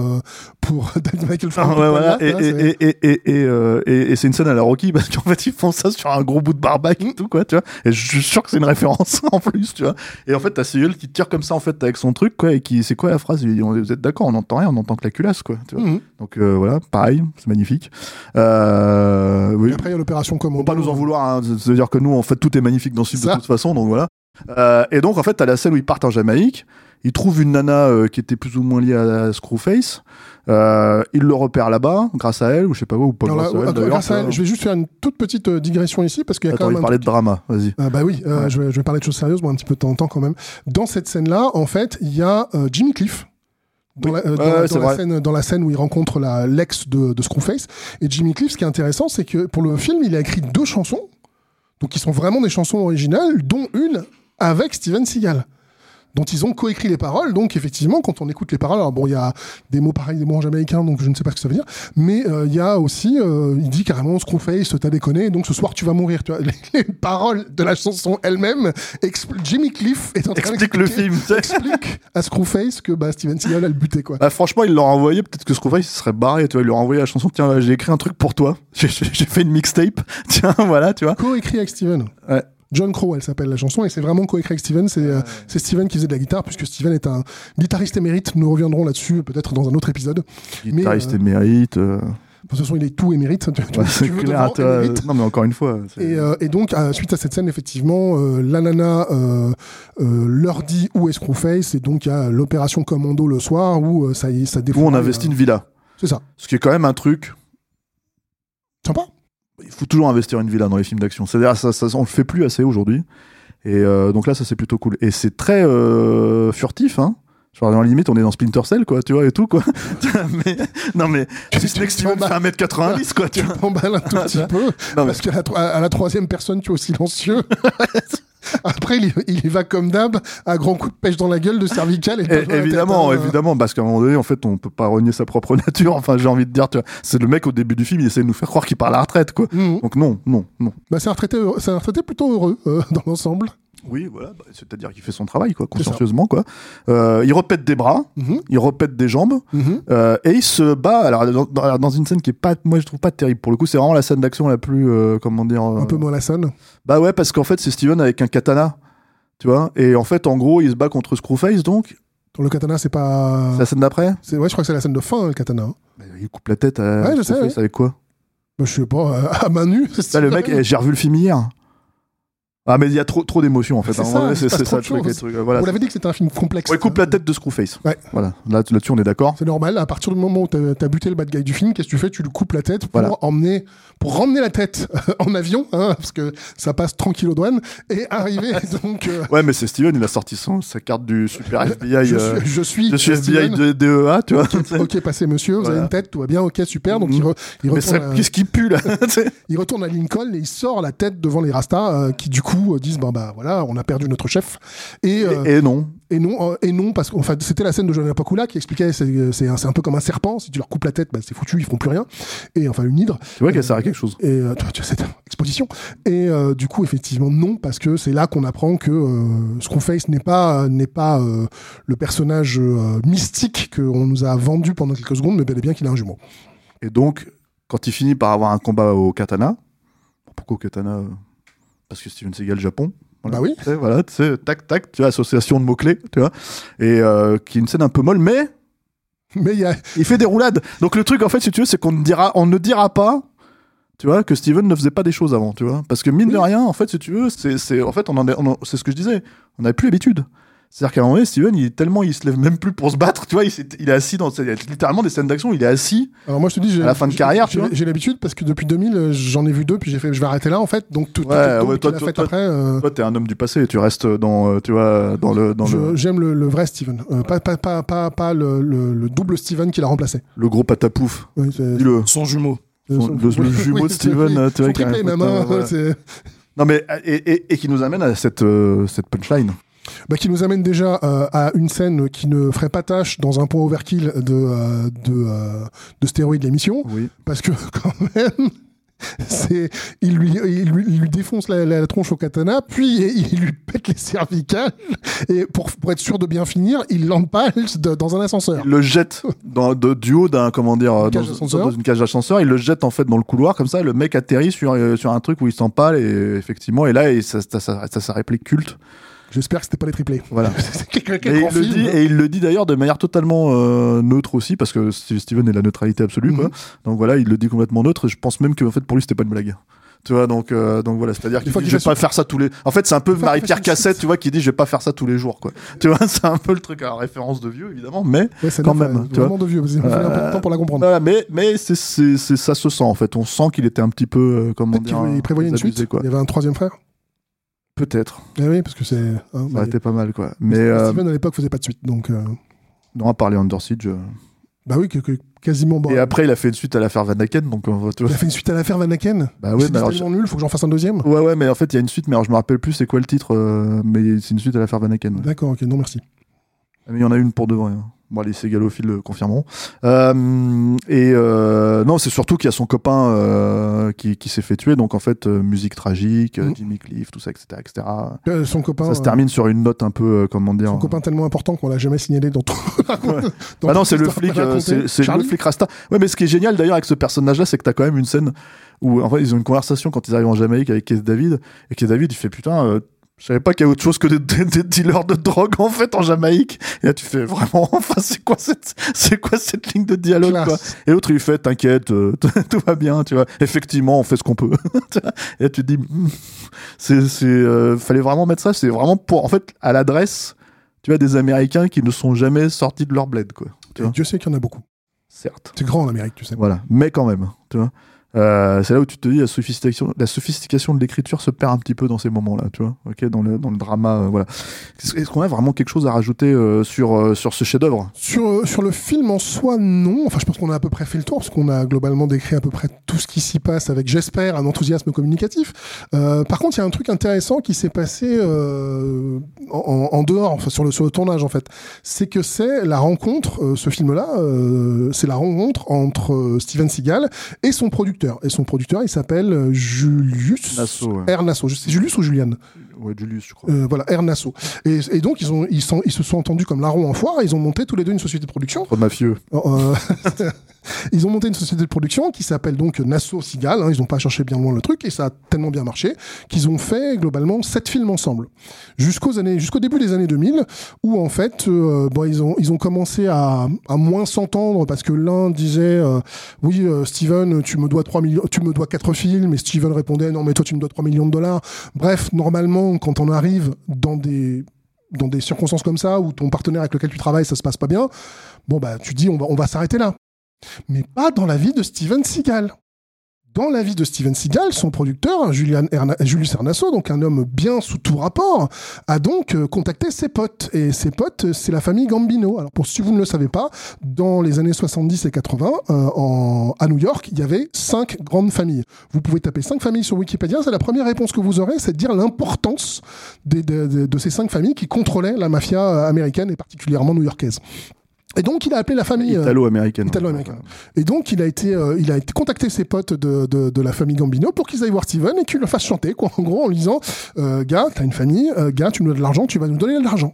pour David Michael Ah, Frank. ouais, voilà. Et, hein, et, c'est- et, et, et, et, euh, et- et c'est une scène à la Rocky parce qu'en fait, ils font ça sur un gros bout de barbac et tout, quoi, tu vois. Et je suis sûr que c'est une référence *laughs* en plus, tu vois. Et en fait, t'as Seagal qui tire comme ça, en fait, avec son truc, quoi, et qui, c'est quoi la phrase? Il dit, Vous êtes d'accord, on n'entend rien, on entend que la culasse, quoi, tu vois. Mhm. Donc, euh, voilà, pareil, c'est magnifique. Euh, oui. Après il y a l'opération Faut Commando. pas nous en vouloir, hein. c'est-à-dire que nous, en fait, tout est magnifique dans ce film de toute façon, donc voilà. Euh, et donc, en fait, t'as la scène où ils partent en Jamaïque, ils trouvent une nana euh, qui était plus ou moins liée à, Screwface, euh, ils le repèrent là-bas, grâce à elle, ou je sais pas où, ou pas là, grâce à elle, à elle, vois. je vais juste faire une toute petite euh, digression ici parce qu'il y a Attends, quand il même parlait de drama, vas-y. Ah bah oui, euh, Ouais. je, vais, je vais parler de choses sérieuses, moi, un petit peu de temps en temps quand même. Dans cette scène-là, en fait, il y a euh, Jimmy Cliff. Dans, Oui. la, euh, dans Ouais, la- ouais, dans c'est la vrai. scène, dans la scène où il rencontre la- l'ex de, de Screwface. Et Jimmy Cliff, ce qui est intéressant, c'est que pour le film, il a écrit deux chansons, donc qui sont vraiment des chansons originales, dont une avec Steven Seagal dont ils ont coécrit les paroles. Donc effectivement, quand on écoute les paroles, alors bon, il y a des mots pareils, des mots en jamaïcain, donc je ne sais pas ce que ça veut dire, mais euh, il y a aussi, euh, il dit carrément Screwface, t'as déconné, donc ce soir tu vas mourir. Tu vois, les, *laughs* les paroles de la chanson elle-même, Jimmy Cliff est en train Explique le film, *laughs* explique à Screwface que bah, Steven Seagal a le buté quoi. Ah, franchement, il leur a envoyé, peut-être que Screwface serait barré, tu vois, il leur a envoyé la chanson, tiens, j'ai écrit un truc pour toi, *laughs* j'ai fait une mixtape, tiens, voilà, tu vois. Co-écrit avec Steven. Ouais. John Crow, elle s'appelle la chanson, et c'est vraiment co-écrit avec Steven. C'est euh, c'est Steven qui faisait de la guitare, puisque Steven est un guitariste émérite. Nous reviendrons là-dessus peut-être dans un autre épisode. Guitariste euh, émérite, euh, De toute façon, il est tout émérite. Tu, tu- ouais, tu c'est veux clair, émérite. non mais encore une fois, Et, euh, et donc, suite à cette scène, effectivement, euh, la nana leur dit où est Screwface, et donc il y a l'opération commando le soir où ça, ça où défoule. on investit une villa. C'est ça. Ce qui est quand même un truc, Sympa. Il faut toujours investir une villa dans les films d'action. C'est-à-dire, ça, ça, on le fait plus assez aujourd'hui. Et euh, donc là, ça c'est plutôt cool. Et c'est très euh, furtif, hein. Genre, dans la limite, on est dans Splinter Cell, quoi, tu vois, et tout, quoi. *laughs* mais, non, mais, ce n'est que Steven fait 1m90, quoi, tu vois. T'emballes un tout *laughs* petit peu, Non, mais- parce qu'à la, à la troisième personne, tu es au *laughs* silencieux. *laughs* Après, il, il y va comme d'hab, à grands coups de pêche dans la gueule, de cervical et tête, évidemment, hein. évidemment, parce qu'à un moment donné, en fait, on peut pas renier sa propre *laughs* nature. Enfin, j'ai envie de dire, tu vois, c'est le mec au début du film, il essaie de nous faire croire qu'il part à la retraite, quoi. Mhm. Donc non, non, non. Bah, c'est un retraité, c'est un retraité plutôt heureux euh, *laughs* dans l'ensemble. Oui, voilà, bah, c'est-à-dire qu'il fait son travail, quoi, consciencieusement, quoi. Euh, il repète des bras, Mhm, il repète des jambes, mhm. euh, et il se bat. Alors dans, une scène qui est pas, moi je trouve pas terrible. Pour le coup, c'est vraiment la scène d'action la plus, euh, comment dire. Un peu moins la sonne. Bah ouais, parce qu'en fait, c'est Steven avec un katana, tu vois. Et en fait, en gros, il se bat contre Screwface, donc. Le katana, c'est pas. C'est la scène d'après? c'est- Ouais, je crois que c'est la scène de fin, hein, le katana. hein. Bah, il coupe la tête à Ouais, je sais, Screwface ouais. avec quoi? Bah, je sais pas, *laughs* à main nue. Là, le mec, eh, j'ai revu le film hier. Ah, mais il y a trop, trop d'émotions en fait. C'est un ça, C'est ça le truc. choses. les trucs, euh, Voilà. Vous l'avez dit que c'était un film complexe. Ouais, coupe la tête de Screwface. Ouais. Voilà. Là, là-dessus, on est d'accord. C'est normal, à partir du moment où t'as as buté le bad guy du film, qu'est-ce que tu fais? Tu lui coupes la tête pour Voilà. emmener, pour ramener la tête en avion, hein, parce que ça passe tranquille aux douanes, et arriver *laughs* donc. euh, Ouais, mais c'est Steven, il a sorti son, sa carte du super FBI. je, euh, suis, je suis. je suis FBI de DEA, tu vois. Ok, passez monsieur, vous avez une tête, tout va bien, ok, super. Donc il, re- il Mais retourne, à, qu'est-ce qui pue là? *laughs* Il retourne à Lincoln et il sort la tête devant les Rastas, euh, qui du coup coup euh, disent bah, bah voilà on a perdu notre chef et euh, Et, non. et non, euh, et non, parce que enfin, c'était la scène de Jonah Pakula qui expliquait c'est c'est un, c'est un peu comme un serpent, si tu leur coupes la tête, bah, c'est foutu, ils feront plus rien. Et enfin, une hydre. Tu vois qu'elle sert à quelque chose. Et tu vois, cette exposition. Et du coup, effectivement, non, parce que c'est là qu'on apprend que Screwface n'est pas, n'est pas le personnage mystique qu'on nous a vendu pendant quelques secondes, mais bel et bien qu'il a un jumeau. Et donc, quand il finit par avoir un combat au katana, pourquoi au katana Parce que Steven Seagal Japon. Voilà. Bah oui. Tu sais, voilà, tu sais, tac, tac, tu vois, association de mots-clés, tu vois. Et euh, qui est une scène un peu molle, mais *laughs* Mais il y a, il fait des roulades. Donc le truc, en fait, si tu veux, c'est qu'on ne dira, on ne dira pas, tu vois, que Steven ne faisait pas des choses avant, tu vois. Parce que mine de rien, en fait, si tu veux, c'est, c'est, en fait, on en est, on en- c'est ce que je disais, on n'avait plus l'habitude. C'est-à-dire qu'à un moment donné, Steven, il est tellement, il se lève même plus pour se battre, tu vois, il, s'est- il est assis dans, il y a littéralement des scènes d'action, il est assis. alors moi je te dis, À la fin de j'ai- carrière, tu j'ai vois. j'ai l'habitude parce que depuis 2000, euh, j'en ai vu deux, puis j'ai fait, je vais arrêter là en fait. Donc tout, tout Ouais, le ouais, toi, toi, toi, après. euh, Toi, t'es un homme du passé, tu restes dans, euh, tu vois, dans le, dans je- le, J'aime le, le vrai Steven, Euh, pas, pas, pas, pas, pas le, le- le double Steven qui l'a remplacé. le gros patapouf. Oui, c'est- Dis-le. Son jumeau. Son- le- le jumeau de c'est- Steven, oui, tu vois, triplé même, hein, euh, *laughs* Non, mais, et, et, et qui nous amène à cette, euh, cette punchline. Bah, qui nous amène déjà euh, à une scène qui ne ferait pas tâche dans un point overkill de, euh, de, euh, de stéroïdes l'émission, Oui. parce que *laughs* quand même, c'est, il, lui, il, lui, il lui défonce la, la tronche au katana, puis il lui pète les cervicales, et pour, pour être sûr de bien finir, il l'empale dans un ascenseur. Il le jette dans, de, du haut d'un, comment dire, Une cage dans, dans une cage d'ascenseur. Il le jette en fait dans le couloir, comme ça, le mec atterrit sur, euh, sur un truc où il s'empale, et effectivement, et là, et ça, ça, ça, ça, ça réplique culte. J'espère que c'était pas les triplés. Voilà. *laughs* Et il, le dit, hein. et il le dit d'ailleurs de manière totalement euh, neutre aussi, parce que Steve- Steven est la neutralité absolue. Quoi. Donc voilà, il le dit complètement neutre. Je pense même que en fait, pour lui, c'était pas une blague. Tu vois, donc, euh, donc voilà, c'est-à-dire qu'il dit, qu'il je vais fait pas faire ça tous les. En fait, c'est un peu Une Marie-Pierre fait Cassette, tu vois, qui dit, je vais pas faire ça tous les jours, quoi. Tu vois, *laughs* c'est un peu le truc à référence de vieux, évidemment, mais Ouais, c'est quand même, ouais, tu Vraiment de vieux, parce qu'il fallu un peu de Euh, temps pour la comprendre. voilà, mais mais c'est ça se sent en fait. On sent qu'il était un petit peu euh, comment dire. il prévoyait une désabusé, suite. quoi. Il y avait un troisième frère. Peut-être. Eh oui, parce que c'est. hein, Ça bah, aurait été pas mal, quoi. Mais euh, Steven à l'époque faisait pas de suite, donc. euh, non, à parler Under Siege. euh. Bah oui, que, que- quasiment. Bon, Et après, il a fait une suite à l'affaire Van Aken, donc on voit. Tu il a fait une suite à l'affaire Van Aken. Bah ouais, s'est mais alors, c'est tellement nul, faut que j'en fasse un deuxième. Ouais, ouais, mais en fait, il y a une suite, mais alors, je me rappelle plus c'est quoi le titre, euh, mais c'est une suite à l'affaire Van Aken. ouais. D'accord, ok, non merci. Mais il y en a une pour de vrai. hein. Bon, les ségalophiles le confirmeront. Euh, et euh, non, c'est surtout qu'il y a son copain euh, qui, qui s'est fait tuer, donc en fait, euh, musique tragique, Mm. Jimmy Cliff, tout ça, etc. etc. Euh, son copain. Ça se euh, termine sur une note un peu, euh, comment dire. Son copain tellement important qu'on l'a jamais signalé dans tout. *laughs* Ouais. dans Ah non, c'est le flic, c'est le flic Rasta. Ouais, mais ce qui est génial d'ailleurs avec ce personnage-là, c'est que t'as quand même une scène où en fait ils ont une conversation quand ils arrivent en Jamaïque avec Keith David, et Keith David il fait putain, euh, je savais pas qu'il y a autre chose que des, des- des dealers de drogue en fait en Jamaïque. Et là tu fais vraiment, *laughs* enfin c'est quoi cette, c'est quoi cette ligne de dialogue quoi Et l'autre il fait t'inquiète, euh, *laughs* tout va bien, tu vois. Effectivement, on fait ce qu'on peut. *laughs* Et là tu te dis, hmm, c'est, c'est, euh, fallait vraiment mettre ça. C'est vraiment pour, en fait, à l'adresse, tu vois, des Américains qui ne sont jamais sortis de leur bled quoi. Tu vois. Dieu sait qu'il y en a beaucoup. Certes. C'est grand en Amérique, tu sais. Voilà, mais quand même, tu vois. Euh, c'est là où tu te dis la sophistication, la sophistication de l'écriture se perd un petit peu dans ces moments-là, tu vois. Ok, dans le dans le drama, euh, voilà. Est-ce qu'on a vraiment quelque chose à rajouter euh, sur euh, sur ce chef-d'œuvre? Sur, euh, sur le film en soi, non. Enfin, je pense qu'on a à peu près fait le tour, parce qu'on a globalement décrit à peu près tout ce qui s'y passe avec, j'espère, un enthousiasme communicatif. Par contre, il y a un truc intéressant qui s'est passé en, en dehors, enfin, sur le, sur le tournage, en fait. C'est que c'est la rencontre, ce film-là, c'est la rencontre entre Steven Seagal et son producteur. Et son producteur, il s'appelle euh, Julius Nassau, ouais. R. Nassau. C'est Julius ou Julian Ouais, Julius, je crois. euh, Voilà, R. Nassau. Et, et donc, ils, ont, ils, sont- ils se sont entendus comme larron en foire, et ils ont monté tous les deux une société de production. Trop mafieux. Euh, *laughs* ils ont monté une société de production qui s'appelle donc Nassau Sigal. hein, ils n'ont pas cherché bien loin le truc et ça a tellement bien marché qu'ils ont fait globalement sept films ensemble jusqu'aux années, jusqu'au début des années 2000 où en fait, euh, bon, ils ont ils ont commencé à, à moins s'entendre parce que l'un disait euh, oui euh, Steven tu me dois 3 millions, tu me dois quatre films et Steven répondait non mais toi tu me dois 3 millions de dollars. Bref, normalement quand on arrive dans des circonstances comme ça où ton partenaire avec lequel tu travailles ça se passe pas bien, bon bah tu dis on va on va s'arrêter là. Mais pas dans la vie de Steven Seagal. Dans la vie de Steven Seagal, son producteur, Julian Erna- Julius Ernasso, donc un homme bien sous tout rapport, a donc euh, contacté ses potes. Et ses potes, euh, c'est la famille Gambino. Alors, pour si vous ne le savez pas, dans les années 70 et 80, euh, à New York, il y avait cinq grandes familles. Vous pouvez taper cinq familles sur Wikipédia. C'est la première réponse que vous aurez, c'est de dire l'importance de, de- ces cinq familles qui contrôlaient la mafia américaine et particulièrement new-yorkaise. Et donc, il a appelé la famille. euh, Italo-américaine. Italo-américaine. Et donc, il a été, euh, il a été contacté ses potes de, de, de la famille Gambino pour qu'ils aillent voir Steven et qu'ils le fassent chanter, quoi. En gros, en lui disant, euh, gars, t'as une famille, euh, gars, tu nous donnes de l'argent, tu vas nous donner de l'argent.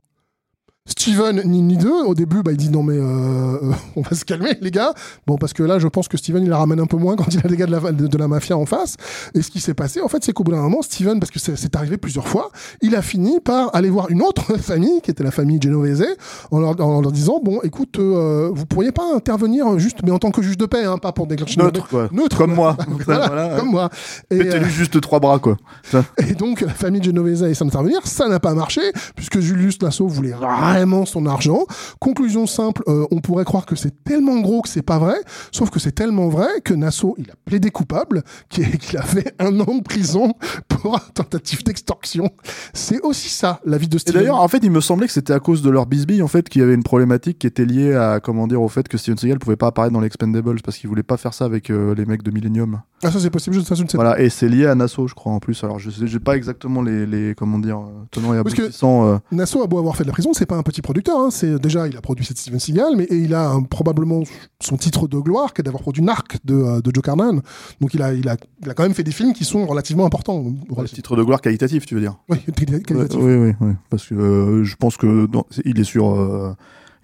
Steven, ni ni deux, au début, bah, il dit non, mais euh, euh, on va se calmer, les gars. Bon, parce que là, je pense que Steven, il la ramène un peu moins *laughs* quand il a des gars de la, de, de la mafia en face. Et ce qui s'est passé, en fait, c'est qu'au bout d'un moment, Steven, parce que c'est arrivé plusieurs fois, il a fini par aller voir une autre *laughs* famille, qui était la famille Genovese, en leur, en leur disant, bon, écoute, euh, vous pourriez pas intervenir juste, mais en tant que juge de paix, hein, pas pour déclencher Neutre, quoi. Neutre, Comme moi. *laughs* Voilà, Voilà, comme moi. Et, euh, juste trois bras, quoi. Ça. et donc, la famille Genovese a essayé d'intervenir. Ça n'a pas marché, puisque Julius Nassau voulait vraiment son argent. Conclusion simple, euh, on pourrait croire que c'est tellement gros que c'est pas vrai, sauf que c'est tellement vrai que Nassau, il a plaidé coupable, qu'il qu'il a fait un an de prison pour tentative d'extorsion. C'est aussi ça, la vie de Et Steven. d'ailleurs, en fait, il me semblait que c'était à cause de leur bisbille, en fait, qu'il y avait une problématique qui était liée à, comment dire, au fait que Steven Seagal pouvait pas apparaître dans les Expendables parce qu'il voulait pas faire ça avec euh, les mecs de Millennium. ah, ça c'est possible, je, ça, je ne sais pas. Voilà, et c'est lié à Nassau, je crois, en plus. Alors, je sais, j'ai pas exactement les, les comment dire, euh, tenants et Parce que- aboutissants. euh, Nassau a beau avoir fait de la prison, c'est pas un petit producteur. Hein. C'est déjà il a produit cette Steven Seagal, mais et il a un- probablement son titre de gloire, qui est d'avoir produit Narc de, euh, de Joe Carnan. Donc il a, il a, il a quand même fait des films qui sont relativement importants. le Relativement- titre de gloire qualitatif, tu veux dire Oui, quali- *laughs* qualitatif. Oui, oui, oui. Parce que euh, je pense que dans- il est sur, euh,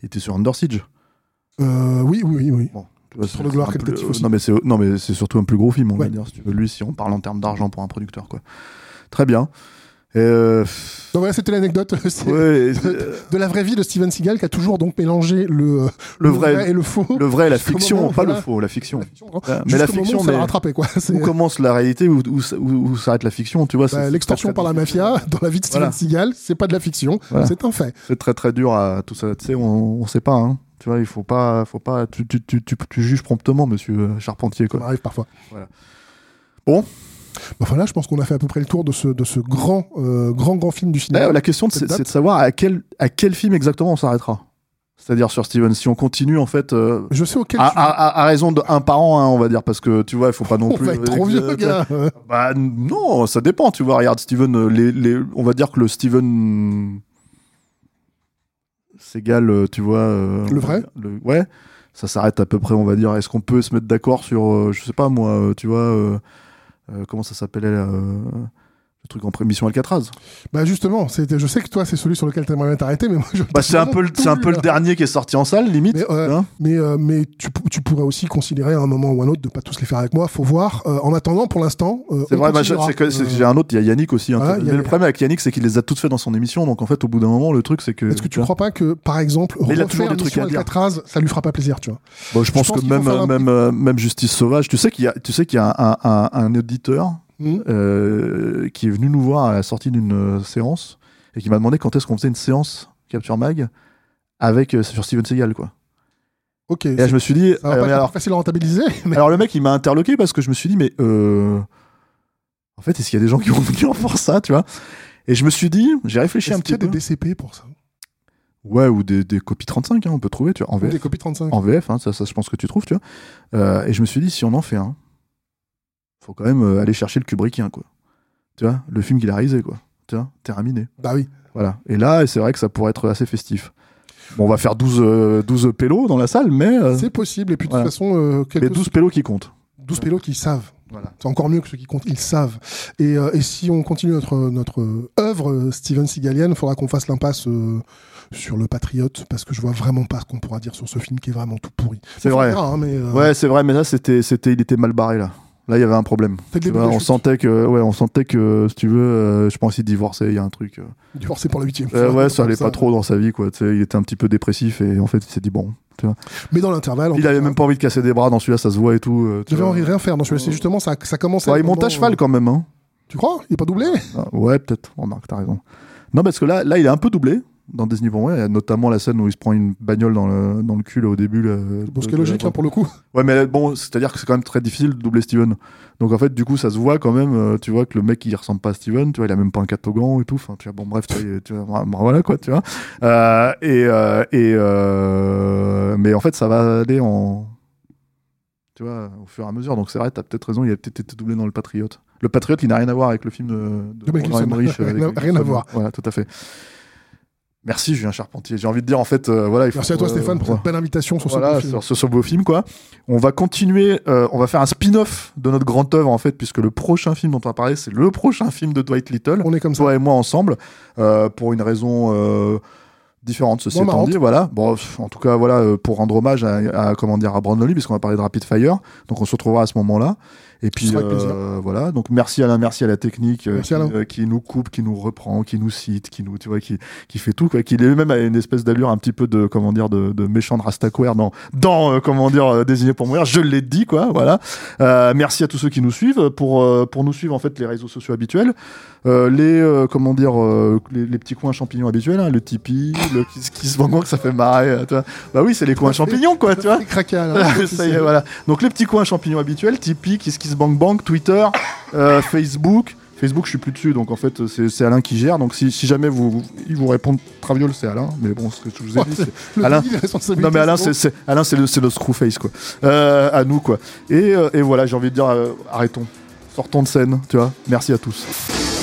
il était sur Under Siege. Euh, oui, oui, oui, oui. C'est- de gloire un plus- aussi. Non, mais c'est non, mais c'est surtout un plus gros film, on va dire. Si tu veux, lui, si on parle en termes d'argent pour un producteur, quoi. Très bien. Euh, Donc voilà, c'était l'anecdote *laughs* ouais, de, euh, de la vraie vie de Steven Seagal qui a toujours donc mélangé le, euh, le vrai, et le faux. le vrai, la fiction, moment, pas voilà. le faux, la fiction. La fiction, Ah, mais la fiction, ça mais- rattrapé, quoi. Où commence la réalité, où, où, où- où s'arrête la fiction, tu vois. bah, L'extorsion par la mafia dans la vie de Steven Voilà. Seagal, c'est pas de la fiction, Voilà. c'est un fait. C'est très très dur à tout ça. Tu sais, on, on sait pas. Hein. Tu vois, il faut pas, faut pas. Tu, tu, tu, tu, tu juges promptement, Monsieur Charpentier, Ça quoi. m'arrive parfois. Voilà. Bon. Bah voilà, je pense qu'on a fait à peu près le tour de ce, de ce grand, euh, grand, grand film du cinéma. La question, c'est de savoir à quel, à quel film exactement on s'arrêtera. C'est-à-dire sur Steven, si on continue en fait euh, Je sais auquel à, tu- à- raison de un par an, hein, on va dire, parce que tu vois, il faut pas non *laughs* on plus. va être trop vieux, gars. Bah non, ça dépend. Tu vois, regarde Steven, euh, les, les, on va dire que le Steven Seagal, euh, tu vois. euh, Le vrai le- Ouais. Ça s'arrête à peu près, on va dire. Est-ce qu'on peut se mettre d'accord sur, euh, je sais pas moi, tu vois, comment ça s'appelait euh, le truc en prémission Alcatraz. Bah justement, c'était, je sais que toi, c'est celui sur lequel t'aimerais bien t'arrêter, mais moi, je. Bah, c'est un peu, le- c'est un peu le dernier qui est sorti en salle, limite. Mais, euh, hein. Mais, euh, mais tu, tu pourrais aussi considérer à un moment ou un autre de pas tous les faire avec moi. Faut voir. Euh, en attendant, pour l'instant, C'est vrai, bah, c'est que- j'ai un autre, il y a Yannick aussi. hein. mais le problème avec Yannick, c'est qu'il les a toutes fait dans son émission, donc en fait, au bout d'un moment, le truc, c'est que. Est-ce que tu crois pas que, par exemple, Mais il a toujours des trucs à dire. Alcatraz, ça lui fera pas plaisir, tu vois Bon, je pense pense que même, même, même Justice Sauvage, tu sais qu'il y a, tu sais qu'il y a un auditeur Hmm euh, qui est venu nous voir à la sortie d'une euh, séance et qui m'a demandé quand est-ce qu'on faisait une séance Capture Mag avec euh, sur Steven Seagal quoi. Ok. Et là je me suis dit Ça va euh, pas être alors, facile à rentabiliser, *laughs* mais alors le mec il m'a interloqué parce que je me suis dit mais euh, en fait est-ce qu'il y a des gens qui vont venir pour ça tu vois? Et je me suis dit j'ai réfléchi est-ce un qu'il y petit a des peu. DCP pour ça? Ouais ou des, des copies 35 hein, on peut trouver tu vois en Ou VF. Des copies 35 En VF hein, ça, ça je pense que tu trouves tu vois. Euh, et je me suis dit si on en fait un faut quand même euh, aller chercher le Kubrickien quoi. Tu vois le film qu'il a réalisé quoi. Tu vois terminé. Bah oui. Voilà. Et là, c'est vrai que ça pourrait être assez festif. Bon, on va faire 12, euh, 12 pélos dans la salle, mais, euh, C'est possible. Et puis de voilà. toute façon, euh, mais quelques 12 pélos qui comptent. 12 pélos qui savent. Voilà. C'est encore mieux que ceux qui comptent, ils savent. Et, euh, et si on continue notre, notre œuvre Steven Seagalienne, il faudra qu'on fasse l'impasse sur le Patriote, parce que je vois vraiment pas ce qu'on pourra dire sur ce film qui est vraiment tout pourri. C'est vrai. hein, mais, euh, Ouais, c'est vrai, mais là, c'était, c'était, il était mal barré, là. Là, il y avait un problème. Tu vois, on sentait que, ouais, on sentait que, si tu veux, euh, je pense qu'il divorçait, il y a un truc. euh. divorcé pour la huitième Euh, ouais, ça allait pas trop dans sa vie, quoi. Tu sais, il était un petit peu dépressif et en fait, il s'est dit bon. Mais dans l'intervalle, Il avait même pas envie de casser des bras dans celui-là, ça se voit et tout. euh, tu vois. envie de rien faire dans celui-là. C'est justement ça, ça commence à. Ouais, il monte à cheval quand même, hein. Tu crois? Il est pas doublé? Ah, Ouais, peut-être. Remarque, t'as raison. Non, parce que là, là, il est un peu doublé. Dans Disney y a notamment la scène où il se prend une bagnole dans le, dans le cul là, au début. là, Bon, ce qui est logique la- hein, pour le coup. *laughs* Ouais, mais bon, c'est-à-dire que c'est quand même très difficile de doubler Steven. Donc en fait, du coup, ça se voit quand même. euh, tu vois que le mec il ressemble pas à Steven. Tu vois, il a même pas un catogan et tout. Enfin, tu vois, bon, bref, tu vois, tu vois, bon, voilà quoi, tu vois. Euh, et euh, et euh, mais en fait, ça va aller en tu vois, au fur et à mesure. Donc c'est vrai, t'as peut-être raison, il a peut-être été doublé dans le Patriote. Le Patriote, il n'a rien à voir avec le film de, De euh, Rien *laughs* avec rien à voir. Voilà, tout à fait. Merci Julien Charpentier. J'ai envie de dire en fait, euh, voilà. Il faut, Merci à toi, euh, Stéphane, pour voilà. cette belle invitation sur ce beau film. sur, sur ce beau film, quoi. On va continuer, euh, on va faire un spin-off de notre grande œuvre, en fait, puisque le prochain film dont on va parler, c'est le prochain film de Dwight Little. On est comme ça. Toi et moi ensemble, euh, pour une raison euh, différente, ceci étant dit, voilà. Bon, en tout cas, voilà, euh, pour rendre hommage à, à, comment dire, à Brandon Lee, puisqu'on va parler de Rapid Fire. Donc, on se retrouvera à ce moment-là. Et puis, euh, voilà. Donc, merci Alain, merci à la technique euh, qui, euh, qui nous coupe, qui nous reprend, qui nous cite, qui nous, tu vois, qui, qui fait tout, quoi. Qui est même à une espèce d'allure un petit peu de, comment dire, de, de méchant de Rastaquaire dans, dans, euh, comment dire, euh, désigné pour mourir. Je l'ai dit, quoi. Voilà. Euh, merci à tous ceux qui nous suivent pour, euh, pour nous suivre, en fait, les réseaux sociaux habituels. Euh, les euh, comment dire euh, les, les petits coins champignons habituels hein, le Tipeee le Kiss Kiss Bang Bang, ça fait marrer tu vois. bah oui c'est les coins champignons quoi tu vois craquas, *laughs* là. ça y est voilà donc les petits coins champignons habituels Tipeee Kiss Kiss Bang Twitter euh, Facebook. Facebook je suis plus dessus donc en fait c'est Alain qui gère. Donc si, si jamais vous, vous il vous répond Traviole c'est Alain. Mais bon ce que je vous ai dit c'est *laughs* Alain- non mais Alain c'est Alain c'est le le screwface quoi. Euh, à nous quoi. Et, euh, et voilà j'ai envie de dire euh, arrêtons. Sortons de scène tu vois. Merci à tous